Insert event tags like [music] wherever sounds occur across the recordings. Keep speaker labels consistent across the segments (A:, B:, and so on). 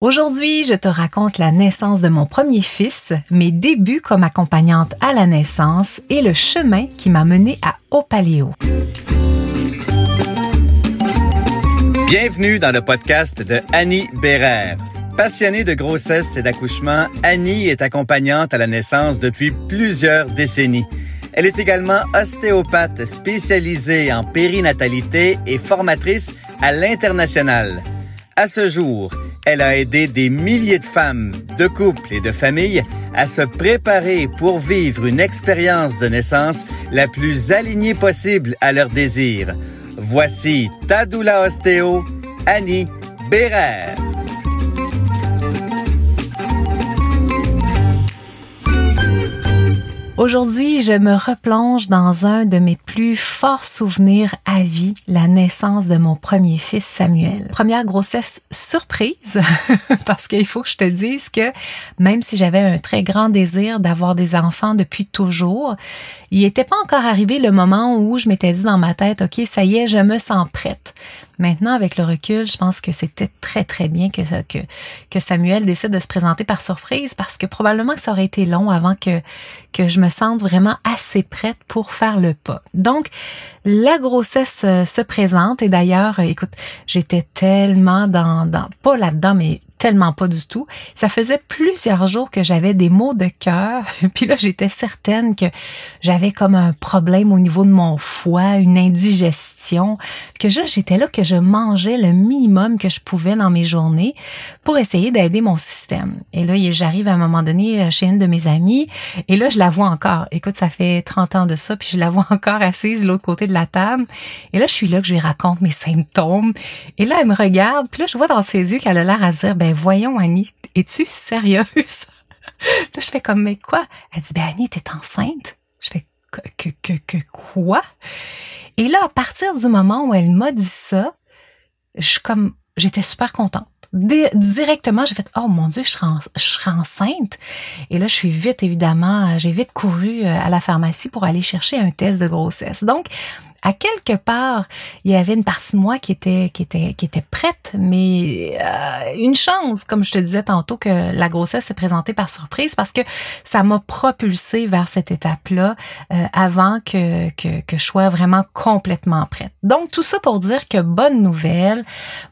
A: Aujourd'hui, je te raconte la naissance de mon premier fils, mes débuts comme accompagnante à la naissance et le chemin qui m'a mené à Opaléo.
B: Bienvenue dans le podcast de Annie Bérère. Passionnée de grossesse et d'accouchement, Annie est accompagnante à la naissance depuis plusieurs décennies. Elle est également ostéopathe spécialisée en périnatalité et formatrice à l'international. À ce jour, elle a aidé des milliers de femmes, de couples et de familles à se préparer pour vivre une expérience de naissance la plus alignée possible à leurs désirs. Voici Tadoula Ostéo, Annie Bérère.
A: Aujourd'hui, je me replonge dans un de mes plus forts souvenirs à vie, la naissance de mon premier fils Samuel. Première grossesse surprise, [laughs] parce qu'il faut que je te dise que même si j'avais un très grand désir d'avoir des enfants depuis toujours, il n'était pas encore arrivé le moment où je m'étais dit dans ma tête, OK, ça y est, je me sens prête. Maintenant, avec le recul, je pense que c'était très, très bien que, Samuel décide de se présenter par surprise parce que probablement que ça aurait été long avant que, que je me sente vraiment assez prête pour faire le pas. Donc, la grossesse euh, se présente et d'ailleurs, euh, écoute, j'étais tellement dans, dans pas là-dedans, mais tellement pas du tout. Ça faisait plusieurs jours que j'avais des maux de cœur. [laughs] Puis là, j'étais certaine que j'avais comme un problème au niveau de mon foie, une indigestion. Que j'étais là que je mangeais le minimum que je pouvais dans mes journées pour essayer d'aider mon système. Et là, j'arrive à un moment donné euh, chez une de mes amies et là, je la vois encore. Écoute, ça fait 30 ans de ça, puis je la vois [laughs] encore assise de l'autre côté de la table. Et là, je suis là que je lui raconte mes symptômes. Et là, elle me regarde, puis là, je vois dans ses yeux qu'elle a l'air à dire, ben voyons Annie, es-tu sérieuse? [laughs] là, je fais comme, mais quoi? Elle dit, ben Annie, t'es enceinte? Je fais, que, que, que, quoi? Et là, à partir du moment où elle m'a dit ça, je comme, j'étais super contente. directement, j'ai fait, oh mon Dieu, je serai, je serai enceinte. Et là, je suis vite, évidemment, j'ai vite couru euh, à la pharmacie pour aller chercher un test de grossesse. Donc, à quelque part, il y avait une partie de moi qui était qui était qui était prête, mais euh, une chance, comme je te disais tantôt, que la grossesse s'est présentée par surprise parce que ça m'a propulsée vers cette étape-là euh, avant que, que que je sois vraiment complètement prête. Donc tout ça pour dire que bonne nouvelle,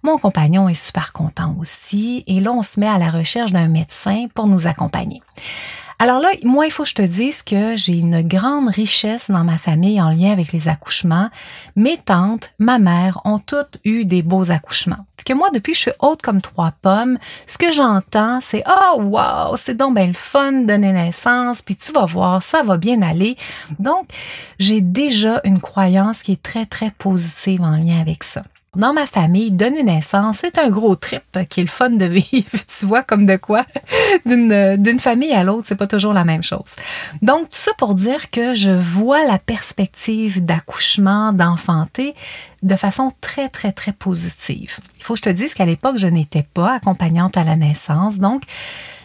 A: mon compagnon est super content aussi, et là on se met à la recherche d'un médecin pour nous accompagner. Alors là, moi, il faut que je te dise que j'ai une grande richesse dans ma famille en lien avec les accouchements. Mes tantes, ma mère ont toutes eu des beaux accouchements. que moi, depuis que je suis haute comme trois pommes, ce que j'entends, c'est oh wow, c'est donc bien le fun de donner naissance, puis tu vas voir, ça va bien aller. Donc, j'ai déjà une croyance qui est très très positive en lien avec ça dans ma famille, donner naissance, c'est un gros trip qui est le fun de vivre. [laughs] tu vois, comme de quoi? D'une, d'une famille à l'autre, c'est pas toujours la même chose. Donc, tout ça pour dire que je vois la perspective d'accouchement, d'enfanter de façon très, très, très positive. Il faut que je te dise qu'à l'époque, je n'étais pas accompagnante à la naissance. Donc,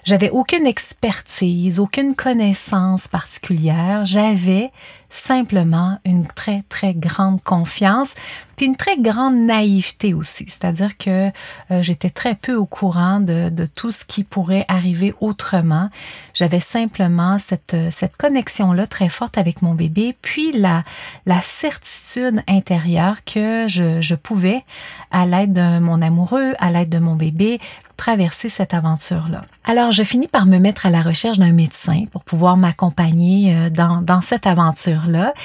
A: j'avais aucune expertise, aucune connaissance particulière. J'avais simplement une très, très grande confiance, puis une très grande naïveté aussi. C'est-à-dire que euh, j'étais très peu au courant de, de, tout ce qui pourrait arriver autrement. J'avais simplement cette, cette connexion-là très forte avec mon bébé, puis la, la certitude intérieure que je, je pouvais, à l'aide de mon amoureux, à l'aide de mon bébé, traverser cette aventure-là. Alors, je finis par me mettre à la recherche d'un médecin pour pouvoir m'accompagner euh, dans, dans cette aventure-là.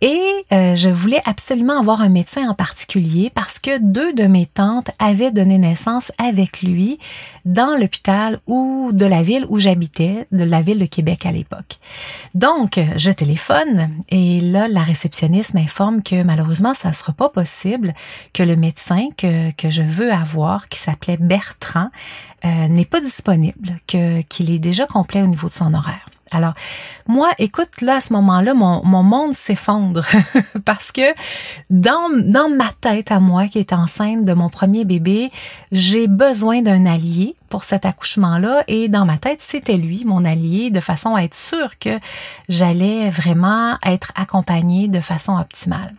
A: Et euh, je voulais absolument avoir un médecin en particulier parce que deux de mes tantes avaient donné naissance avec lui dans l'hôpital ou de la ville où j'habitais, de la ville de Québec à l'époque. Donc, je téléphone et là, la réceptionniste m'informe que malheureusement, ça ne sera pas possible, que le médecin que, que je veux avoir, qui s'appelait Bertrand, euh, n'est pas disponible, que qu'il est déjà complet au niveau de son horaire. Alors, moi, écoute, là, à ce moment-là, mon, mon monde s'effondre [laughs] parce que dans, dans ma tête à moi, qui est enceinte de mon premier bébé, j'ai besoin d'un allié pour cet accouchement-là et dans ma tête, c'était lui, mon allié, de façon à être sûre que j'allais vraiment être accompagnée de façon optimale.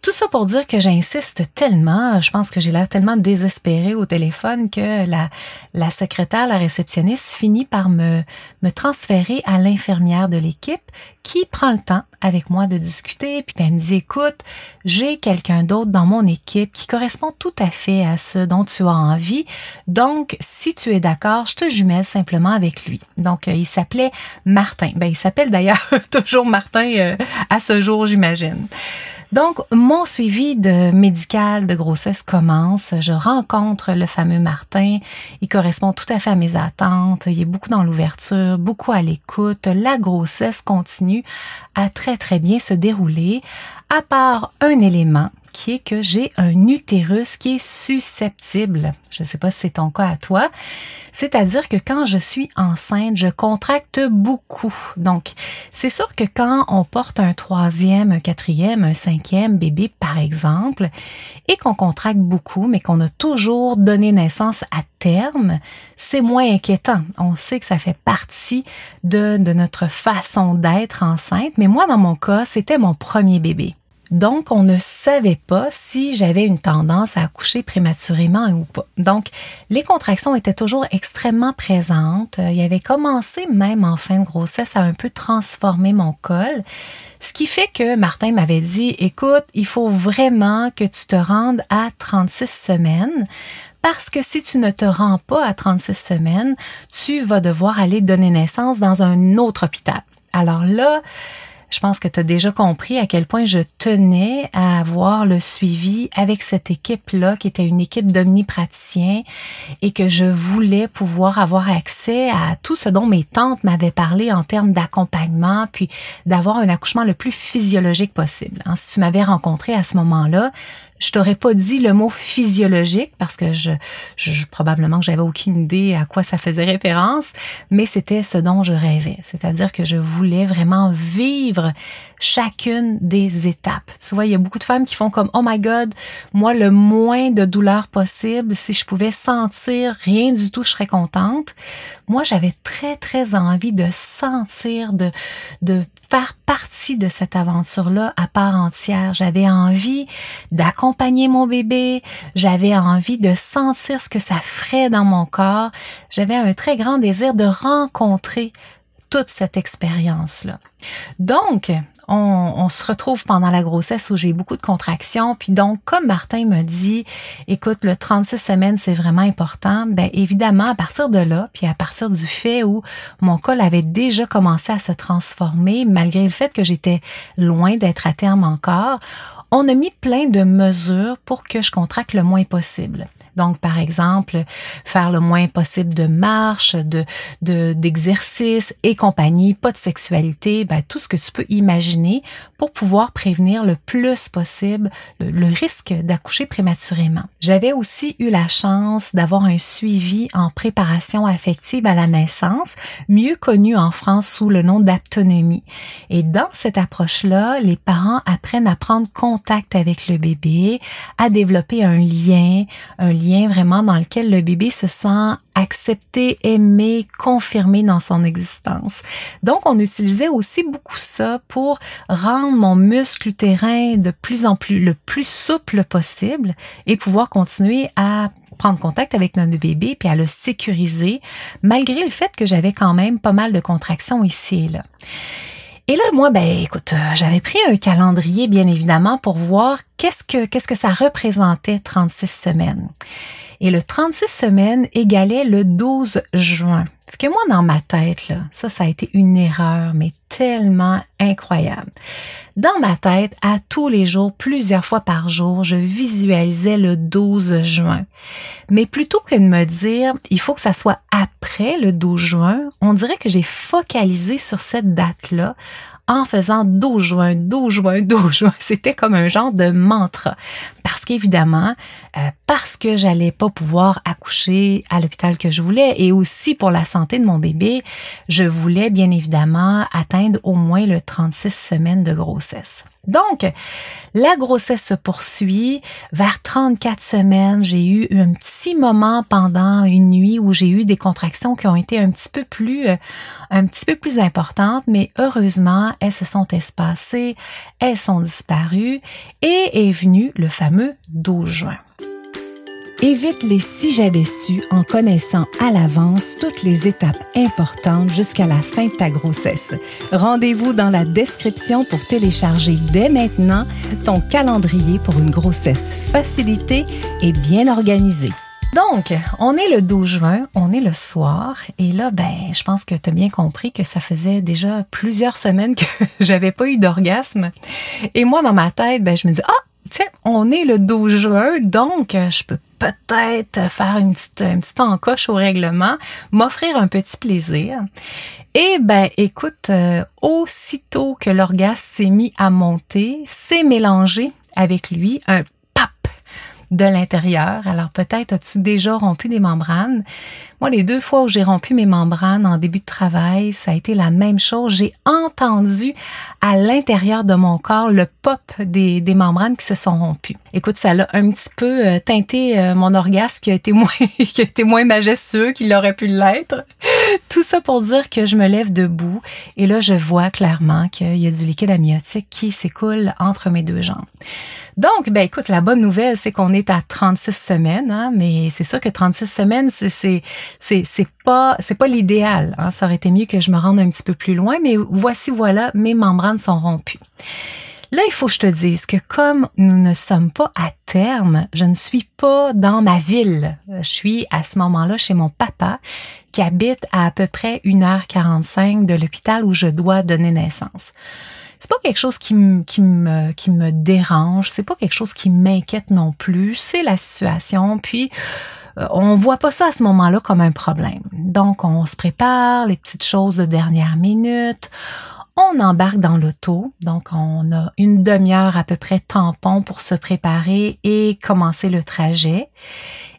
A: Tout ça pour dire que j'insiste tellement, je pense que j'ai l'air tellement désespérée au téléphone que la, la secrétaire, la réceptionniste finit par me, me transférer à l'infirmière de l'équipe qui prend le temps avec moi de discuter, puis elle me dit, écoute, j'ai quelqu'un d'autre dans mon équipe qui correspond tout à fait à ce dont tu as envie. Donc, si tu es d'accord, je te jumelle simplement avec lui. Donc, euh, il s'appelait Martin. Ben, il s'appelle d'ailleurs [laughs] toujours Martin euh, à ce jour, j'imagine. Donc, mon suivi de médical de grossesse commence. Je rencontre le fameux Martin. Il correspond tout à fait à mes attentes. Il est beaucoup dans l'ouverture, beaucoup à l'écoute. La grossesse continue à très, très bien se dérouler, à part un élément qui est que j'ai un utérus qui est susceptible. Je ne sais pas si c'est ton cas à toi. C'est-à-dire que quand je suis enceinte, je contracte beaucoup. Donc, c'est sûr que quand on porte un troisième, un quatrième, un cinquième bébé, par exemple, et qu'on contracte beaucoup, mais qu'on a toujours donné naissance à terme, c'est moins inquiétant. On sait que ça fait partie de, de notre façon d'être enceinte. Mais moi, dans mon cas, c'était mon premier bébé. Donc, on ne savait pas si j'avais une tendance à accoucher prématurément ou pas. Donc, les contractions étaient toujours extrêmement présentes. Il avait commencé même en fin de grossesse à un peu transformer mon col. Ce qui fait que Martin m'avait dit, écoute, il faut vraiment que tu te rendes à 36 semaines parce que si tu ne te rends pas à 36 semaines, tu vas devoir aller donner naissance dans un autre hôpital. Alors là, je pense que tu as déjà compris à quel point je tenais à avoir le suivi avec cette équipe-là, qui était une équipe d'omnipraticiens, et que je voulais pouvoir avoir accès à tout ce dont mes tantes m'avaient parlé en termes d'accompagnement, puis d'avoir un accouchement le plus physiologique possible. Hein, si tu m'avais rencontré à ce moment-là, je t'aurais pas dit le mot physiologique parce que je, je probablement que j'avais aucune idée à quoi ça faisait référence, mais c'était ce dont je rêvais. C'est-à-dire que je voulais vraiment vivre chacune des étapes. Tu vois, il y a beaucoup de femmes qui font comme oh my god, moi le moins de douleur possible, si je pouvais sentir rien du tout, je serais contente. Moi, j'avais très très envie de sentir de de faire partie de cette aventure-là à part entière. J'avais envie d'accompagner mon bébé, j'avais envie de sentir ce que ça ferait dans mon corps, j'avais un très grand désir de rencontrer toute cette expérience-là. Donc, on, se retrouve pendant la grossesse où j'ai beaucoup de contractions. Puis donc, comme Martin me dit, écoute, le 36 semaines, c'est vraiment important. Ben évidemment, à partir de là, puis à partir du fait où mon col avait déjà commencé à se transformer, malgré le fait que j'étais loin d'être à terme encore, on a mis plein de mesures pour que je contracte le moins possible. Donc, par exemple, faire le moins possible de marche, de, d'exercice et compagnie, pas de sexualité, ben, tout ce que tu peux imaginer pour pouvoir prévenir le plus possible le, risque d'accoucher prématurément. J'avais aussi eu la chance d'avoir un suivi en préparation affective à la naissance, mieux connu en France sous le nom d'aptonomie. Et dans cette approche-là, les parents apprennent à prendre contact avec le bébé, à développer un lien, un lien vraiment dans lequel le bébé se sent accepté, aimé, confirmé dans son existence. Donc, on utilisait aussi beaucoup ça pour rendre mon muscle utérin de plus en plus le plus souple possible et pouvoir continuer à prendre contact avec notre bébé puis à le sécuriser malgré le fait que j'avais quand même pas mal de contractions ici et là. Et là, moi, ben, écoute, euh, j'avais pris un calendrier, bien évidemment, pour voir qu'est-ce que, qu'est-ce que ça représentait 36 semaines. Et le 36 semaines égalait le 12 juin. Fait que moi, dans ma tête, là, ça, ça a été une erreur, mais tellement incroyable. Dans ma tête, à tous les jours, plusieurs fois par jour, je visualisais le 12 juin. Mais plutôt que de me dire, il faut que ça soit après le 12 juin, on dirait que j'ai focalisé sur cette date-là en faisant 12 juin, 12 juin, 12 juin. [laughs] C'était comme un genre de mantra. Parce qu'évidemment, euh, parce que j'allais pas pouvoir accoucher à l'hôpital que je voulais et aussi pour la santé de mon bébé, je voulais bien évidemment atteindre au moins le 36 semaines de grossesse. Donc, la grossesse se poursuit. Vers 34 semaines, j'ai eu un petit moment pendant une nuit où j'ai eu des contractions qui ont été un petit peu plus, euh, un petit peu plus importantes, mais heureusement, elles se sont espacées, elles sont disparues et est venu le fameux 12 juin. Évite les si j'avais su en connaissant à l'avance toutes les étapes importantes jusqu'à la fin de ta grossesse. Rendez-vous dans la description pour télécharger dès maintenant ton calendrier pour une grossesse facilitée et bien organisée. Donc, on est le 12 juin, on est le soir, et là, ben, je pense que tu as bien compris que ça faisait déjà plusieurs semaines que [laughs] j'avais pas eu d'orgasme. Et moi, dans ma tête, ben, je me dis, ah, tiens, on est le 12 juin, donc je peux peut-être faire une petite, une petite encoche au règlement, m'offrir un petit plaisir. Et ben, écoute, euh, aussitôt que l'orgasme s'est mis à monter, c'est mélangé avec lui un de l'intérieur. Alors peut-être as-tu déjà rompu des membranes? Moi, les deux fois où j'ai rompu mes membranes en début de travail, ça a été la même chose. J'ai entendu à l'intérieur de mon corps le pop des, des membranes qui se sont rompues. Écoute, ça l'a un petit peu euh, teinté euh, mon orgasme qui a été [laughs] moins, qui a moins majestueux qu'il aurait pu l'être. Tout ça pour dire que je me lève debout et là, je vois clairement qu'il y a du liquide amniotique qui s'écoule entre mes deux jambes. Donc, ben écoute, la bonne nouvelle, c'est qu'on est à 36 semaines, hein, mais c'est ça que 36 semaines, c'est c'est c'est pas pas l'idéal. Hein. Ça aurait été mieux que je me rende un petit peu plus loin, mais voici voilà, mes membranes sont rompues. Là, il faut que je te dise que comme nous ne sommes pas à terme, je ne suis pas dans ma ville. Je suis à ce moment-là chez mon papa qui habite à à peu près 1h45 de l'hôpital où je dois donner naissance c'est pas quelque chose qui me, qui me, qui me dérange, c'est pas quelque chose qui m'inquiète non plus, c'est la situation, puis euh, on voit pas ça à ce moment-là comme un problème. Donc, on se prépare, les petites choses de dernière minute, on embarque dans l'auto, donc on a une demi-heure à peu près tampon pour se préparer et commencer le trajet.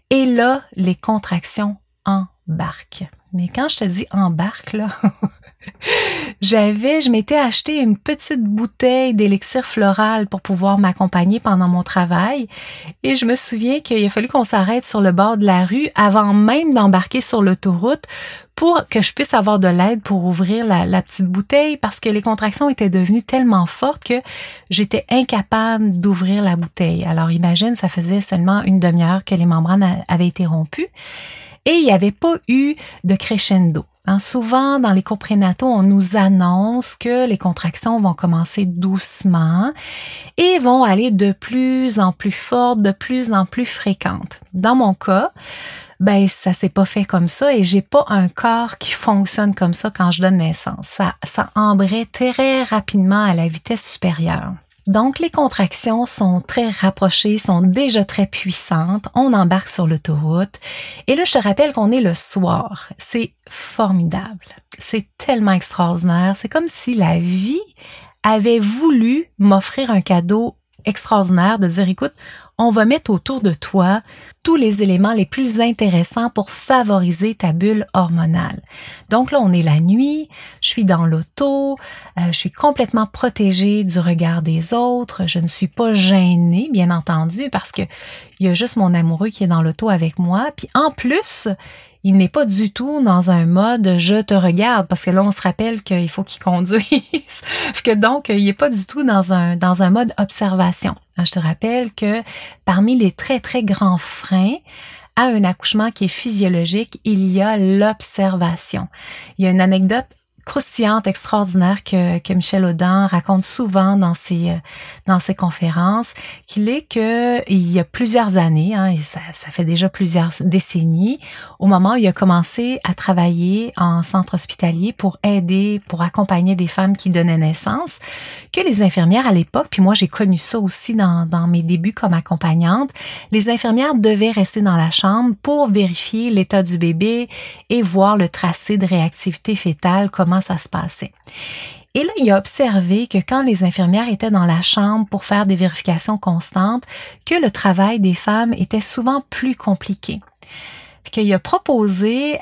A: Et là, les contractions embarquent. Mais quand je te dis embarque, là, [laughs] J'avais, je m'étais acheté une petite bouteille d'élixir floral pour pouvoir m'accompagner pendant mon travail. Et je me souviens qu'il a fallu qu'on s'arrête sur le bord de la rue avant même d'embarquer sur l'autoroute pour que je puisse avoir de l'aide pour ouvrir la, petite bouteille parce que les contractions étaient devenues tellement fortes que j'étais incapable d'ouvrir la bouteille. Alors imagine, ça faisait seulement une demi-heure que les membranes avaient été rompues et il n'y avait pas eu de crescendo. Hein, souvent, dans les cours prénataux, on nous annonce que les contractions vont commencer doucement et vont aller de plus en plus fortes, de plus en plus fréquentes. Dans mon cas, ben ça s'est pas fait comme ça et j'ai pas un corps qui fonctionne comme ça quand je donne naissance. Ça, ça embraye très rapidement à la vitesse supérieure. Donc, les contractions sont très rapprochées, sont déjà très puissantes. On embarque sur l'autoroute. Et là, je te rappelle qu'on est le soir. C'est formidable. C'est tellement extraordinaire. C'est comme si la vie avait voulu m'offrir un cadeau extraordinaire de dire, écoute, on va mettre autour de toi tous les éléments les plus intéressants pour favoriser ta bulle hormonale. Donc là, on est la nuit, je suis dans l'auto, euh, je suis complètement protégée du regard des autres, je ne suis pas gênée, bien entendu, parce que il y a juste mon amoureux qui est dans l'auto avec moi. Puis en plus, il n'est pas du tout dans un mode je te regarde parce que là on se rappelle qu'il faut qu'il conduise [laughs] que donc il n'est pas du tout dans un dans un mode observation. Je te rappelle que parmi les très très grands freins à un accouchement qui est physiologique, il y a l'observation. Il y a une anecdote croustillante, extraordinaire que, que Michel Audin raconte souvent dans ses, euh, dans ses conférences, qu'il est que il y a plusieurs années, hein, ça, ça fait déjà plusieurs décennies, au moment où il a commencé à travailler en centre hospitalier pour aider, pour accompagner des femmes qui donnaient naissance, que les infirmières à l'époque, puis moi j'ai connu ça aussi dans, dans mes débuts comme accompagnante, les infirmières devaient rester dans la chambre pour vérifier l'état du bébé et voir le tracé de réactivité fétale, Et là, il a observé que quand les infirmières étaient dans la chambre pour faire des vérifications constantes, que le travail des femmes était souvent plus compliqué. Qu'il a proposé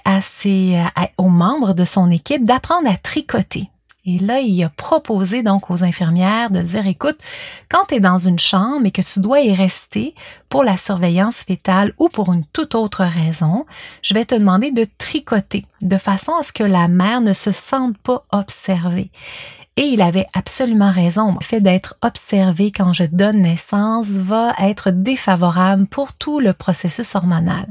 A: aux membres de son équipe d'apprendre à tricoter. Et là, il a proposé donc aux infirmières de dire, écoute, quand tu es dans une chambre et que tu dois y rester pour la surveillance fétale ou pour une toute autre raison, je vais te demander de tricoter de façon à ce que la mère ne se sente pas observée. Et il avait absolument raison. Le fait d'être observé quand je donne naissance va être défavorable pour tout le processus hormonal.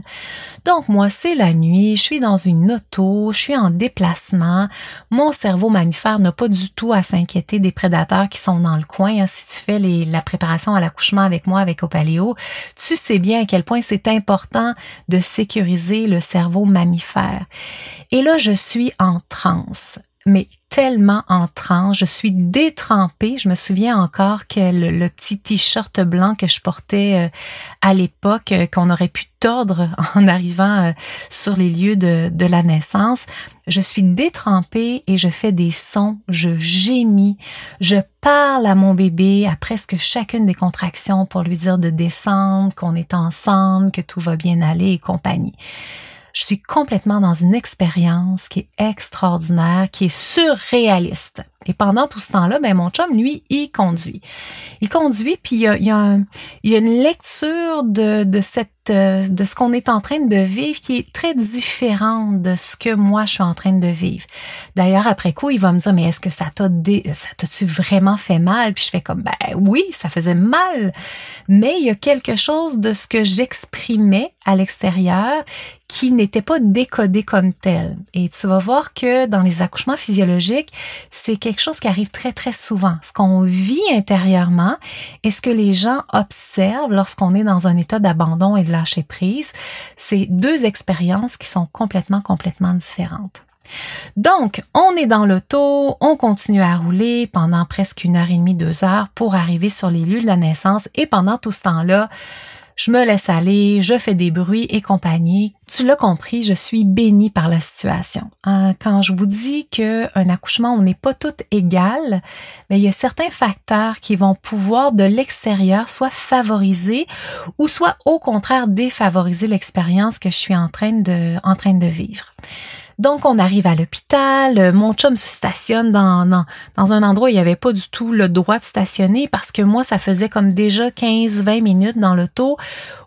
A: Donc moi, c'est la nuit, je suis dans une auto, je suis en déplacement. Mon cerveau mammifère n'a pas du tout à s'inquiéter des prédateurs qui sont dans le coin. Hein. Si tu fais la préparation à l'accouchement avec moi, avec Opaléo, tu sais bien à quel point c'est important de sécuriser le cerveau mammifère. Et là, je suis en transe mais tellement en transe. Je suis détrempée. Je me souviens encore que le, petit t-shirt blanc que je portais euh, à l'époque, euh, qu'on aurait pu tordre [laughs] en arrivant euh, sur les lieux de, de la naissance, je suis détrempée et je fais des sons, je gémis, je parle à mon bébé à presque chacune des contractions pour lui dire de descendre, qu'on est ensemble, que tout va bien aller et compagnie je suis complètement dans une expérience qui est extraordinaire, qui est surréaliste. Et pendant tout ce temps-là, ben mon chum, lui, il conduit. Il conduit, puis il y a, y a, y a une lecture de, de cette euh, de ce qu'on est en train de vivre qui est très différente de ce que moi je suis en train de vivre. D'ailleurs, après coup, il va me dire mais est-ce que ça t'a ça t'a-tu vraiment fait mal? Puis je fais comme ben oui, ça faisait mal, mais il y a quelque chose de ce que j'exprimais à l'extérieur qui n'était pas décodé comme tel. Et tu vas voir que dans les accouchements physiologiques, c'est quelque chose qui arrive très, très souvent. Ce qu'on vit intérieurement et ce que les gens observent lorsqu'on est dans un état d'abandon et de lâcher prise, c'est deux expériences qui sont complètement, complètement différentes. Donc, on est dans l'auto, on continue à rouler pendant presque une heure et demie, deux heures pour arriver sur les lieux de la naissance et pendant tout ce temps-là, je me laisse aller, je fais des bruits et compagnie. Tu l'as compris, je suis bénie par la situation. Hein, quand je vous dis que un accouchement, on n'est pas toutes égales, mais il y a certains facteurs qui vont pouvoir de l'extérieur soit favoriser ou soit au contraire défavoriser l'expérience que je suis en train de, en train de vivre. Donc, on arrive à l'hôpital. Mon chum se stationne dans, dans, un endroit où il n'y avait pas du tout le droit de stationner parce que moi, ça faisait comme déjà 15-20 minutes dans l'auto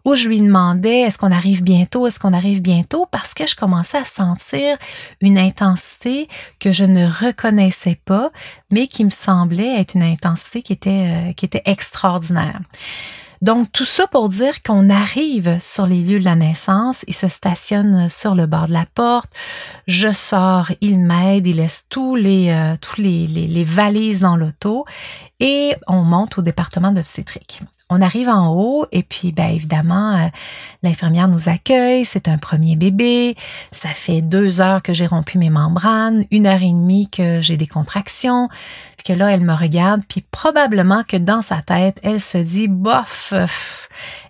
A: où je lui demandais est-ce qu'on arrive bientôt, est-ce qu'on arrive bientôt? Parce que je commençais à sentir une intensité que je ne reconnaissais pas, mais qui me semblait être une intensité qui était, euh, qui était extraordinaire. Donc, tout ça pour dire qu'on arrive sur les lieux de la naissance, il se stationne sur le bord de la porte, je sors, il m'aide, il laisse tous les, euh, les valises dans l'auto et on monte au département d'obstétrique. On arrive en haut et puis ben évidemment euh, l'infirmière nous accueille. C'est un premier bébé. Ça fait deux heures que j'ai rompu mes membranes, une heure et demie que j'ai des contractions. Puis que là elle me regarde puis probablement que dans sa tête elle se dit bof.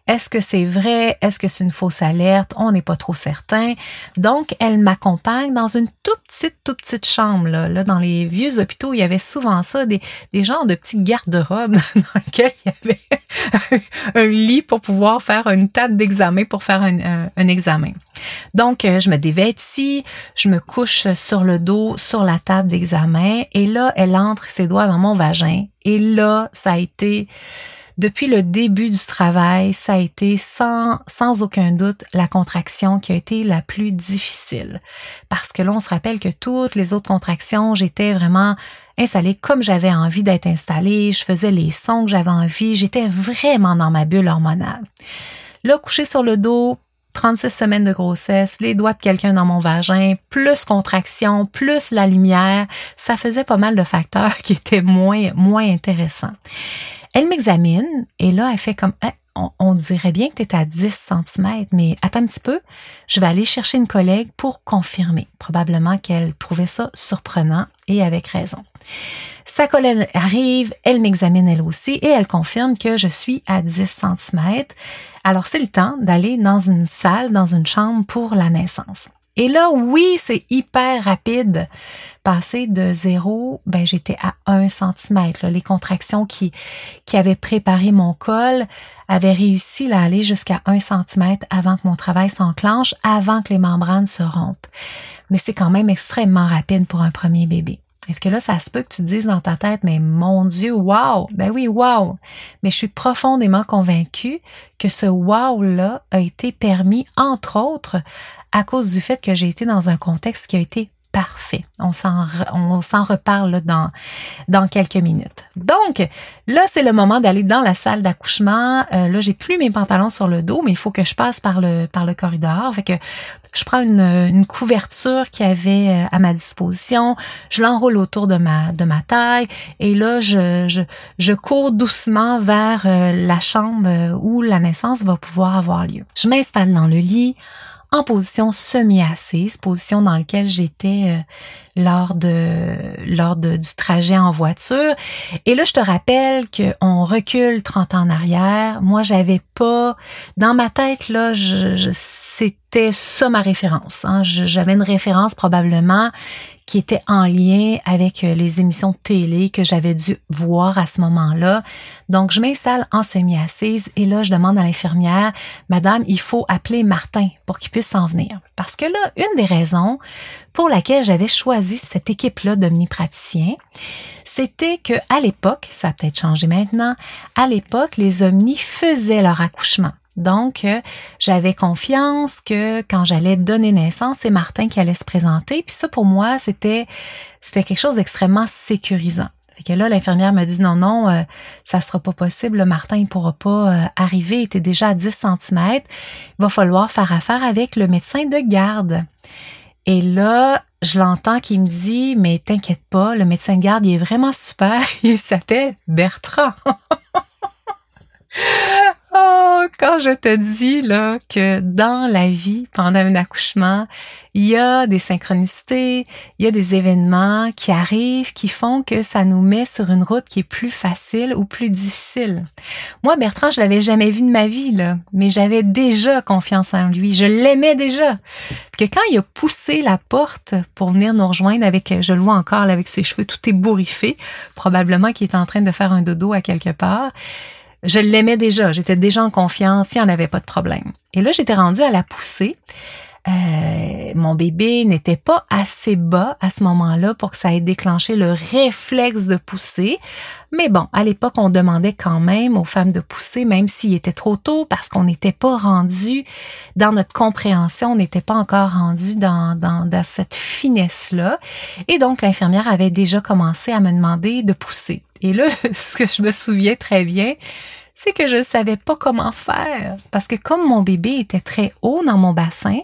A: Est-ce que c'est vrai? Est-ce que c'est une fausse alerte? On n'est pas trop certain. Donc, elle m'accompagne dans une toute petite, toute petite chambre. Là. dans les vieux hôpitaux, il y avait souvent ça, des, des genres de petits garde-robes [laughs] dans lesquels il y avait un lit pour pouvoir faire une table d'examen, pour faire un, un, examen. Donc, euh, je me dévêtis, je me couche sur le dos, sur la table d'examen, et là, elle entre ses doigts dans mon vagin. Et là, ça a été depuis le début du travail, ça a été sans, sans aucun doute la contraction qui a été la plus difficile. Parce que là, on se rappelle que toutes les autres contractions, j'étais vraiment installée comme j'avais envie d'être installée, je faisais les sons que j'avais envie, j'étais vraiment dans ma bulle hormonale. Là, couché sur le dos, 36 semaines de grossesse, les doigts de quelqu'un dans mon vagin, plus contraction, plus la lumière, ça faisait pas mal de facteurs [laughs] qui étaient moins, moins intéressants. Elle m'examine et là, elle fait comme, hein, on, dirait bien que tu es à 10 cm, mais attends un petit peu, je vais aller chercher une collègue pour confirmer. Probablement qu'elle trouvait ça surprenant et avec raison. Sa collègue arrive, elle m'examine elle aussi et elle confirme que je suis à 10 cm. Alors c'est le temps d'aller dans une salle, dans une chambre pour la naissance. Et là, oui, c'est hyper rapide. Passer de zéro, ben j'étais à un centimètre. Les contractions qui, qui avaient préparé mon col avaient réussi à aller jusqu'à un centimètre avant que mon travail s'enclenche, avant que les membranes se rompent. Mais c'est quand même extrêmement rapide pour un premier bébé. Que là, ça se peut que tu dises dans ta tête, mais mon Dieu, wow! Ben oui, wow! Mais je suis profondément convaincue que ce wow-là a été permis, entre autres, à cause du fait que j'ai été dans un contexte qui a été parfait. On s'en, on s'en reparle dans, dans quelques minutes. Donc, là, c'est le moment d'aller dans la salle d'accouchement. Euh, là, j'ai plus mes pantalons sur le dos, mais il faut que je passe par le, par le corridor. Fait que je prends une, une couverture qui avait euh, à ma disposition, je l'enroule autour de ma, de ma taille et là, je, je, cours doucement vers euh, la chambre où la naissance va pouvoir avoir lieu. Je m'installe dans le lit en position semi-assise, position dans laquelle j'étais euh, lors de lors de, du trajet en voiture. Et là, je te rappelle qu'on recule 30 ans en arrière. Moi, j'avais pas dans ma tête là, je, c'était ça ma référence. Hein. J'avais une référence probablement qui était en lien avec euh, les émissions de télé que j'avais dû voir à ce moment-là. Donc, je m'installe en semi-assise et là, je demande à l'infirmière, Madame, il faut appeler Martin pour qu'il puisse s'en venir. Parce que là, une des raisons pour laquelle j'avais choisi cette équipe-là d'omnipraticiens, c'était que à l'époque, ça a peut-être changé maintenant, à l'époque, les omnis faisaient leur accouchement. Donc, euh, j'avais confiance que quand j'allais donner naissance, c'est Martin qui allait se présenter. Puis ça, pour moi, c'était quelque chose d'extrêmement sécurisant. Fait que là, l'infirmière me dit non, non, euh, ça sera pas possible. Martin, il pourra pas euh, arriver. Il était déjà à 10 cm. Il va falloir faire affaire avec le médecin de garde. Et là, je l'entends qui me dit, mais t'inquiète pas, le médecin de garde, il est vraiment super. [laughs] Il s'appelle Bertrand. [laughs] Oh, quand je te dis là que dans la vie, pendant un accouchement, il y a des synchronicités, il y a des événements qui arrivent qui font que ça nous met sur une route qui est plus facile ou plus difficile. Moi, Bertrand, je l'avais jamais vu de ma vie là, mais j'avais déjà confiance en lui, je l'aimais déjà. Que quand il a poussé la porte pour venir nous rejoindre avec, je le vois encore avec ses cheveux tout ébouriffés, probablement qu'il est en train de faire un dodo à quelque part je l'aimais déjà, j'étais déjà en confiance, il n'y en avait pas de problème. Et là, j'étais rendue à la poussée. Euh, mon bébé n'était pas assez bas à ce moment-là pour que ça ait déclenché le réflexe de pousser. Mais bon, à l'époque, on demandait quand même aux femmes de pousser, même s'il était trop tôt, parce qu'on n'était pas rendu dans notre compréhension, on n'était pas encore rendu dans, dans, dans cette finesse-là. Et donc, l'infirmière avait déjà commencé à me demander de pousser. Et là, [laughs] ce que je me souviens très bien, c'est que je ne savais pas comment faire. Parce que comme mon bébé était très haut dans mon bassin,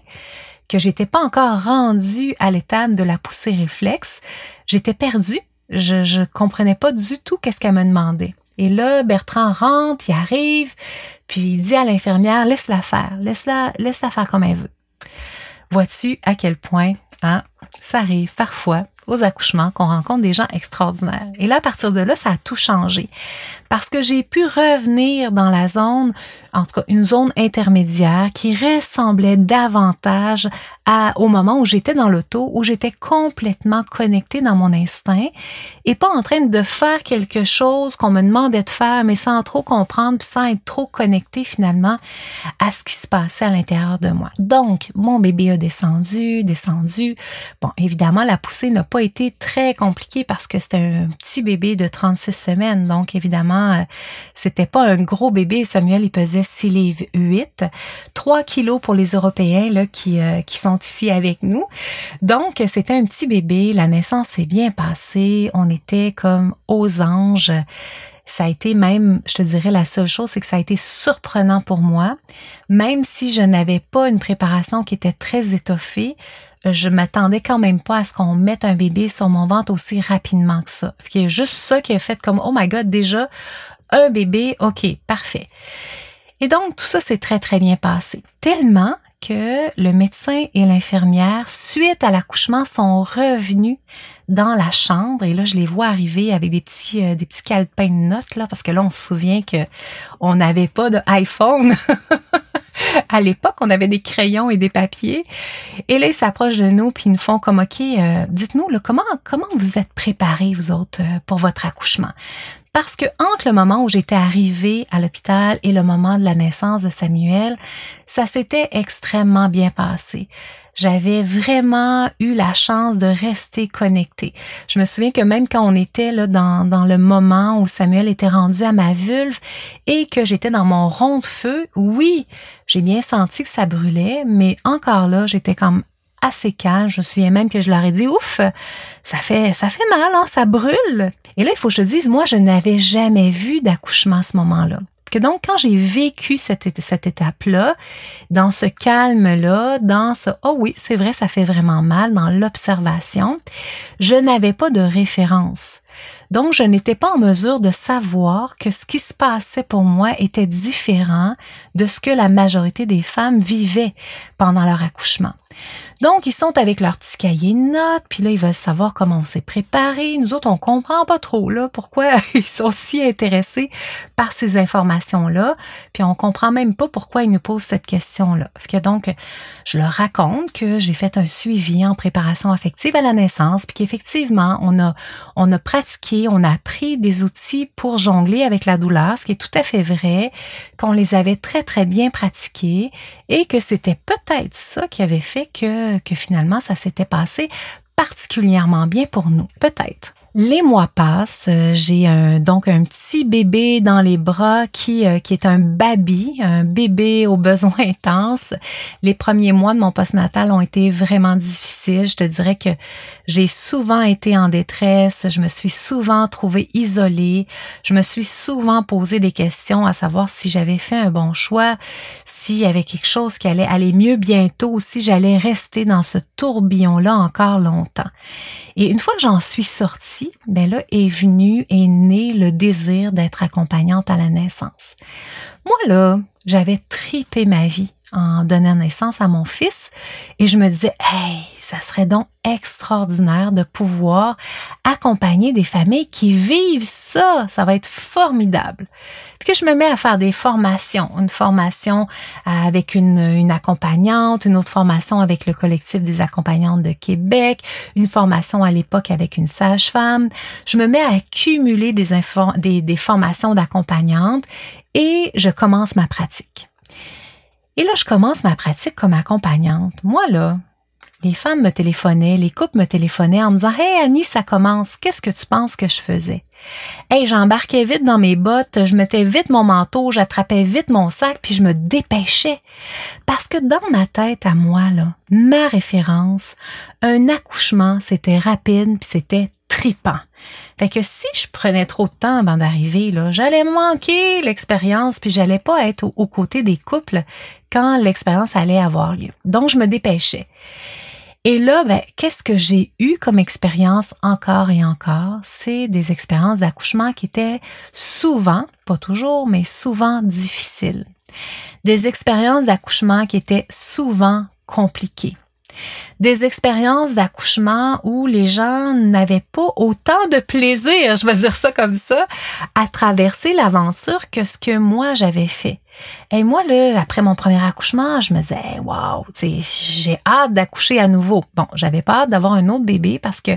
A: que j'étais pas encore rendue à l'étape de la poussée réflexe, j'étais perdue. Je, je comprenais pas du tout qu'est-ce qu'elle me demandait. Et là, Bertrand rentre, il arrive, puis il dit à l'infirmière, laisse-la faire, laisse-la, laisse-la faire comme elle veut. Vois-tu à quel point, hein, ça arrive parfois aux accouchements qu'on rencontre des gens extraordinaires. Et là, à partir de là, ça a tout changé. Parce que j'ai pu revenir dans la zone, en tout cas une zone intermédiaire qui ressemblait davantage au moment où j'étais dans l'auto, où j'étais complètement connectée dans mon instinct et pas en train de faire quelque chose qu'on me demandait de faire, mais sans trop comprendre, sans être trop connectée finalement à ce qui se passait à l'intérieur de moi. Donc, mon bébé a descendu, descendu. Bon, évidemment, la poussée n'a pas été très compliquée parce que c'était un petit bébé de 36 semaines. Donc, évidemment, euh, c'était pas un gros bébé. Samuel, il pesait 6 livres 8. 3 kilos pour les Européens, là, qui, euh, qui sont ici avec nous. Donc, c'était un petit bébé. La naissance s'est bien passée. On était comme aux anges ça a été même, je te dirais, la seule chose, c'est que ça a été surprenant pour moi. Même si je n'avais pas une préparation qui était très étoffée, je m'attendais quand même pas à ce qu'on mette un bébé sur mon ventre aussi rapidement que ça. A juste ça qui a fait comme, oh my god, déjà, un bébé, ok, parfait. Et donc, tout ça s'est très, très bien passé. Tellement que le médecin et l'infirmière, suite à l'accouchement, sont revenus dans la chambre et là je les vois arriver avec des petits euh, des petits calepins de notes là parce que là on se souvient que on n'avait pas de iPhone [laughs] à l'époque, on avait des crayons et des papiers. Et là, ils s'approchent de nous puis ils nous font comme, OK, euh, dites-nous, comment, comment vous êtes préparés, vous autres, euh, pour votre accouchement? Parce que entre le moment où j'étais arrivée à l'hôpital et le moment de la naissance de Samuel, ça s'était extrêmement bien passé. j'avais vraiment eu la chance de rester connectée. Je me souviens que même quand on était là dans, dans le moment où Samuel était rendu à ma vulve et que j'étais dans mon rond de feu, oui, j'ai bien senti que ça brûlait, mais encore là, j'étais comme assez calme. Je me souviens même que je leur ai dit, ouf, ça fait, ça fait mal, hein, ça brûle. Et là, il faut que je dise, moi, je n'avais jamais vu d'accouchement à ce moment-là. Que donc, quand j'ai vécu cette, cette étape-là, dans ce calme-là, dans ce, oh oui, c'est vrai, ça fait vraiment mal, dans l'observation, je n'avais pas de référence. Donc, je n'étais pas en mesure de savoir que ce qui se passait pour moi était différent de ce que la majorité des femmes vivaient pendant leur accouchement. Donc, ils sont avec leur petit cahier de notes, puis là, ils veulent savoir comment on s'est préparé. Nous autres, on comprend pas trop, là, pourquoi [laughs] ils sont si intéressés par ces informations-là, puis on comprend même pas pourquoi ils nous posent cette question-là. Que donc, je leur raconte que j'ai fait un suivi en préparation affective à la naissance, puis qu'effectivement, on a, on a pratiqué, on a appris des outils pour jongler avec la douleur, ce qui est tout à fait vrai, qu'on les avait très, très bien pratiqués, et que c'était peut-être ça qui avait fait que, que finalement ça s'était passé particulièrement bien pour nous. Peut-être. Les mois passent, euh, j'ai un, donc un petit bébé dans les bras qui, euh, qui est un baby, un bébé aux [laughs] besoins intenses. Les premiers mois de mon postnatal ont été vraiment difficiles. Je te dirais que j'ai souvent été en détresse, je me suis souvent trouvée isolée, je me suis souvent posé des questions à savoir si j'avais fait un bon choix, s'il y avait quelque chose qui allait aller mieux bientôt, si j'allais rester dans ce tourbillon-là encore longtemps. Et une fois que j'en suis sortie, ben là est venu et né le désir d'être accompagnante à la naissance. Moi là, j'avais tripé ma vie en donnant naissance à mon fils et je me disais, hey, ça serait donc extraordinaire de pouvoir accompagner des familles qui vivent ça. Ça va être formidable. Puis que je me mets à faire des formations, une formation avec une, une accompagnante, une autre formation avec le collectif des accompagnantes de Québec, une formation à l'époque avec une sage-femme. Je me mets à accumuler des, des, des formations d'accompagnante et je commence ma pratique. Et là, je commence ma pratique comme accompagnante. Moi, là, les femmes me téléphonaient, les couples me téléphonaient en me disant Hey Annie, ça commence, qu'est-ce que tu penses que je faisais? Hey, j'embarquais vite dans mes bottes, je mettais vite mon manteau, j'attrapais vite mon sac, puis je me dépêchais. Parce que dans ma tête à moi, là, ma référence, un accouchement, c'était rapide, puis c'était tripant. Fait que si je prenais trop de temps avant d'arriver, là, j'allais manquer l'expérience, puis j'allais pas être aux côtés des couples quand l'expérience allait avoir lieu. Donc, je me dépêchais. Et là, ben, qu'est-ce que j'ai eu comme expérience encore et encore? C'est des expériences d'accouchement qui étaient souvent, pas toujours, mais souvent difficiles. Des expériences d'accouchement qui étaient souvent compliquées des expériences d'accouchement où les gens n'avaient pas autant de plaisir, je vais dire ça comme ça, à traverser l'aventure que ce que moi j'avais fait. Et moi, là, après mon premier accouchement, je me disais, wow, j'ai hâte d'accoucher à nouveau. Bon, j'avais pas hâte d'avoir un autre bébé parce que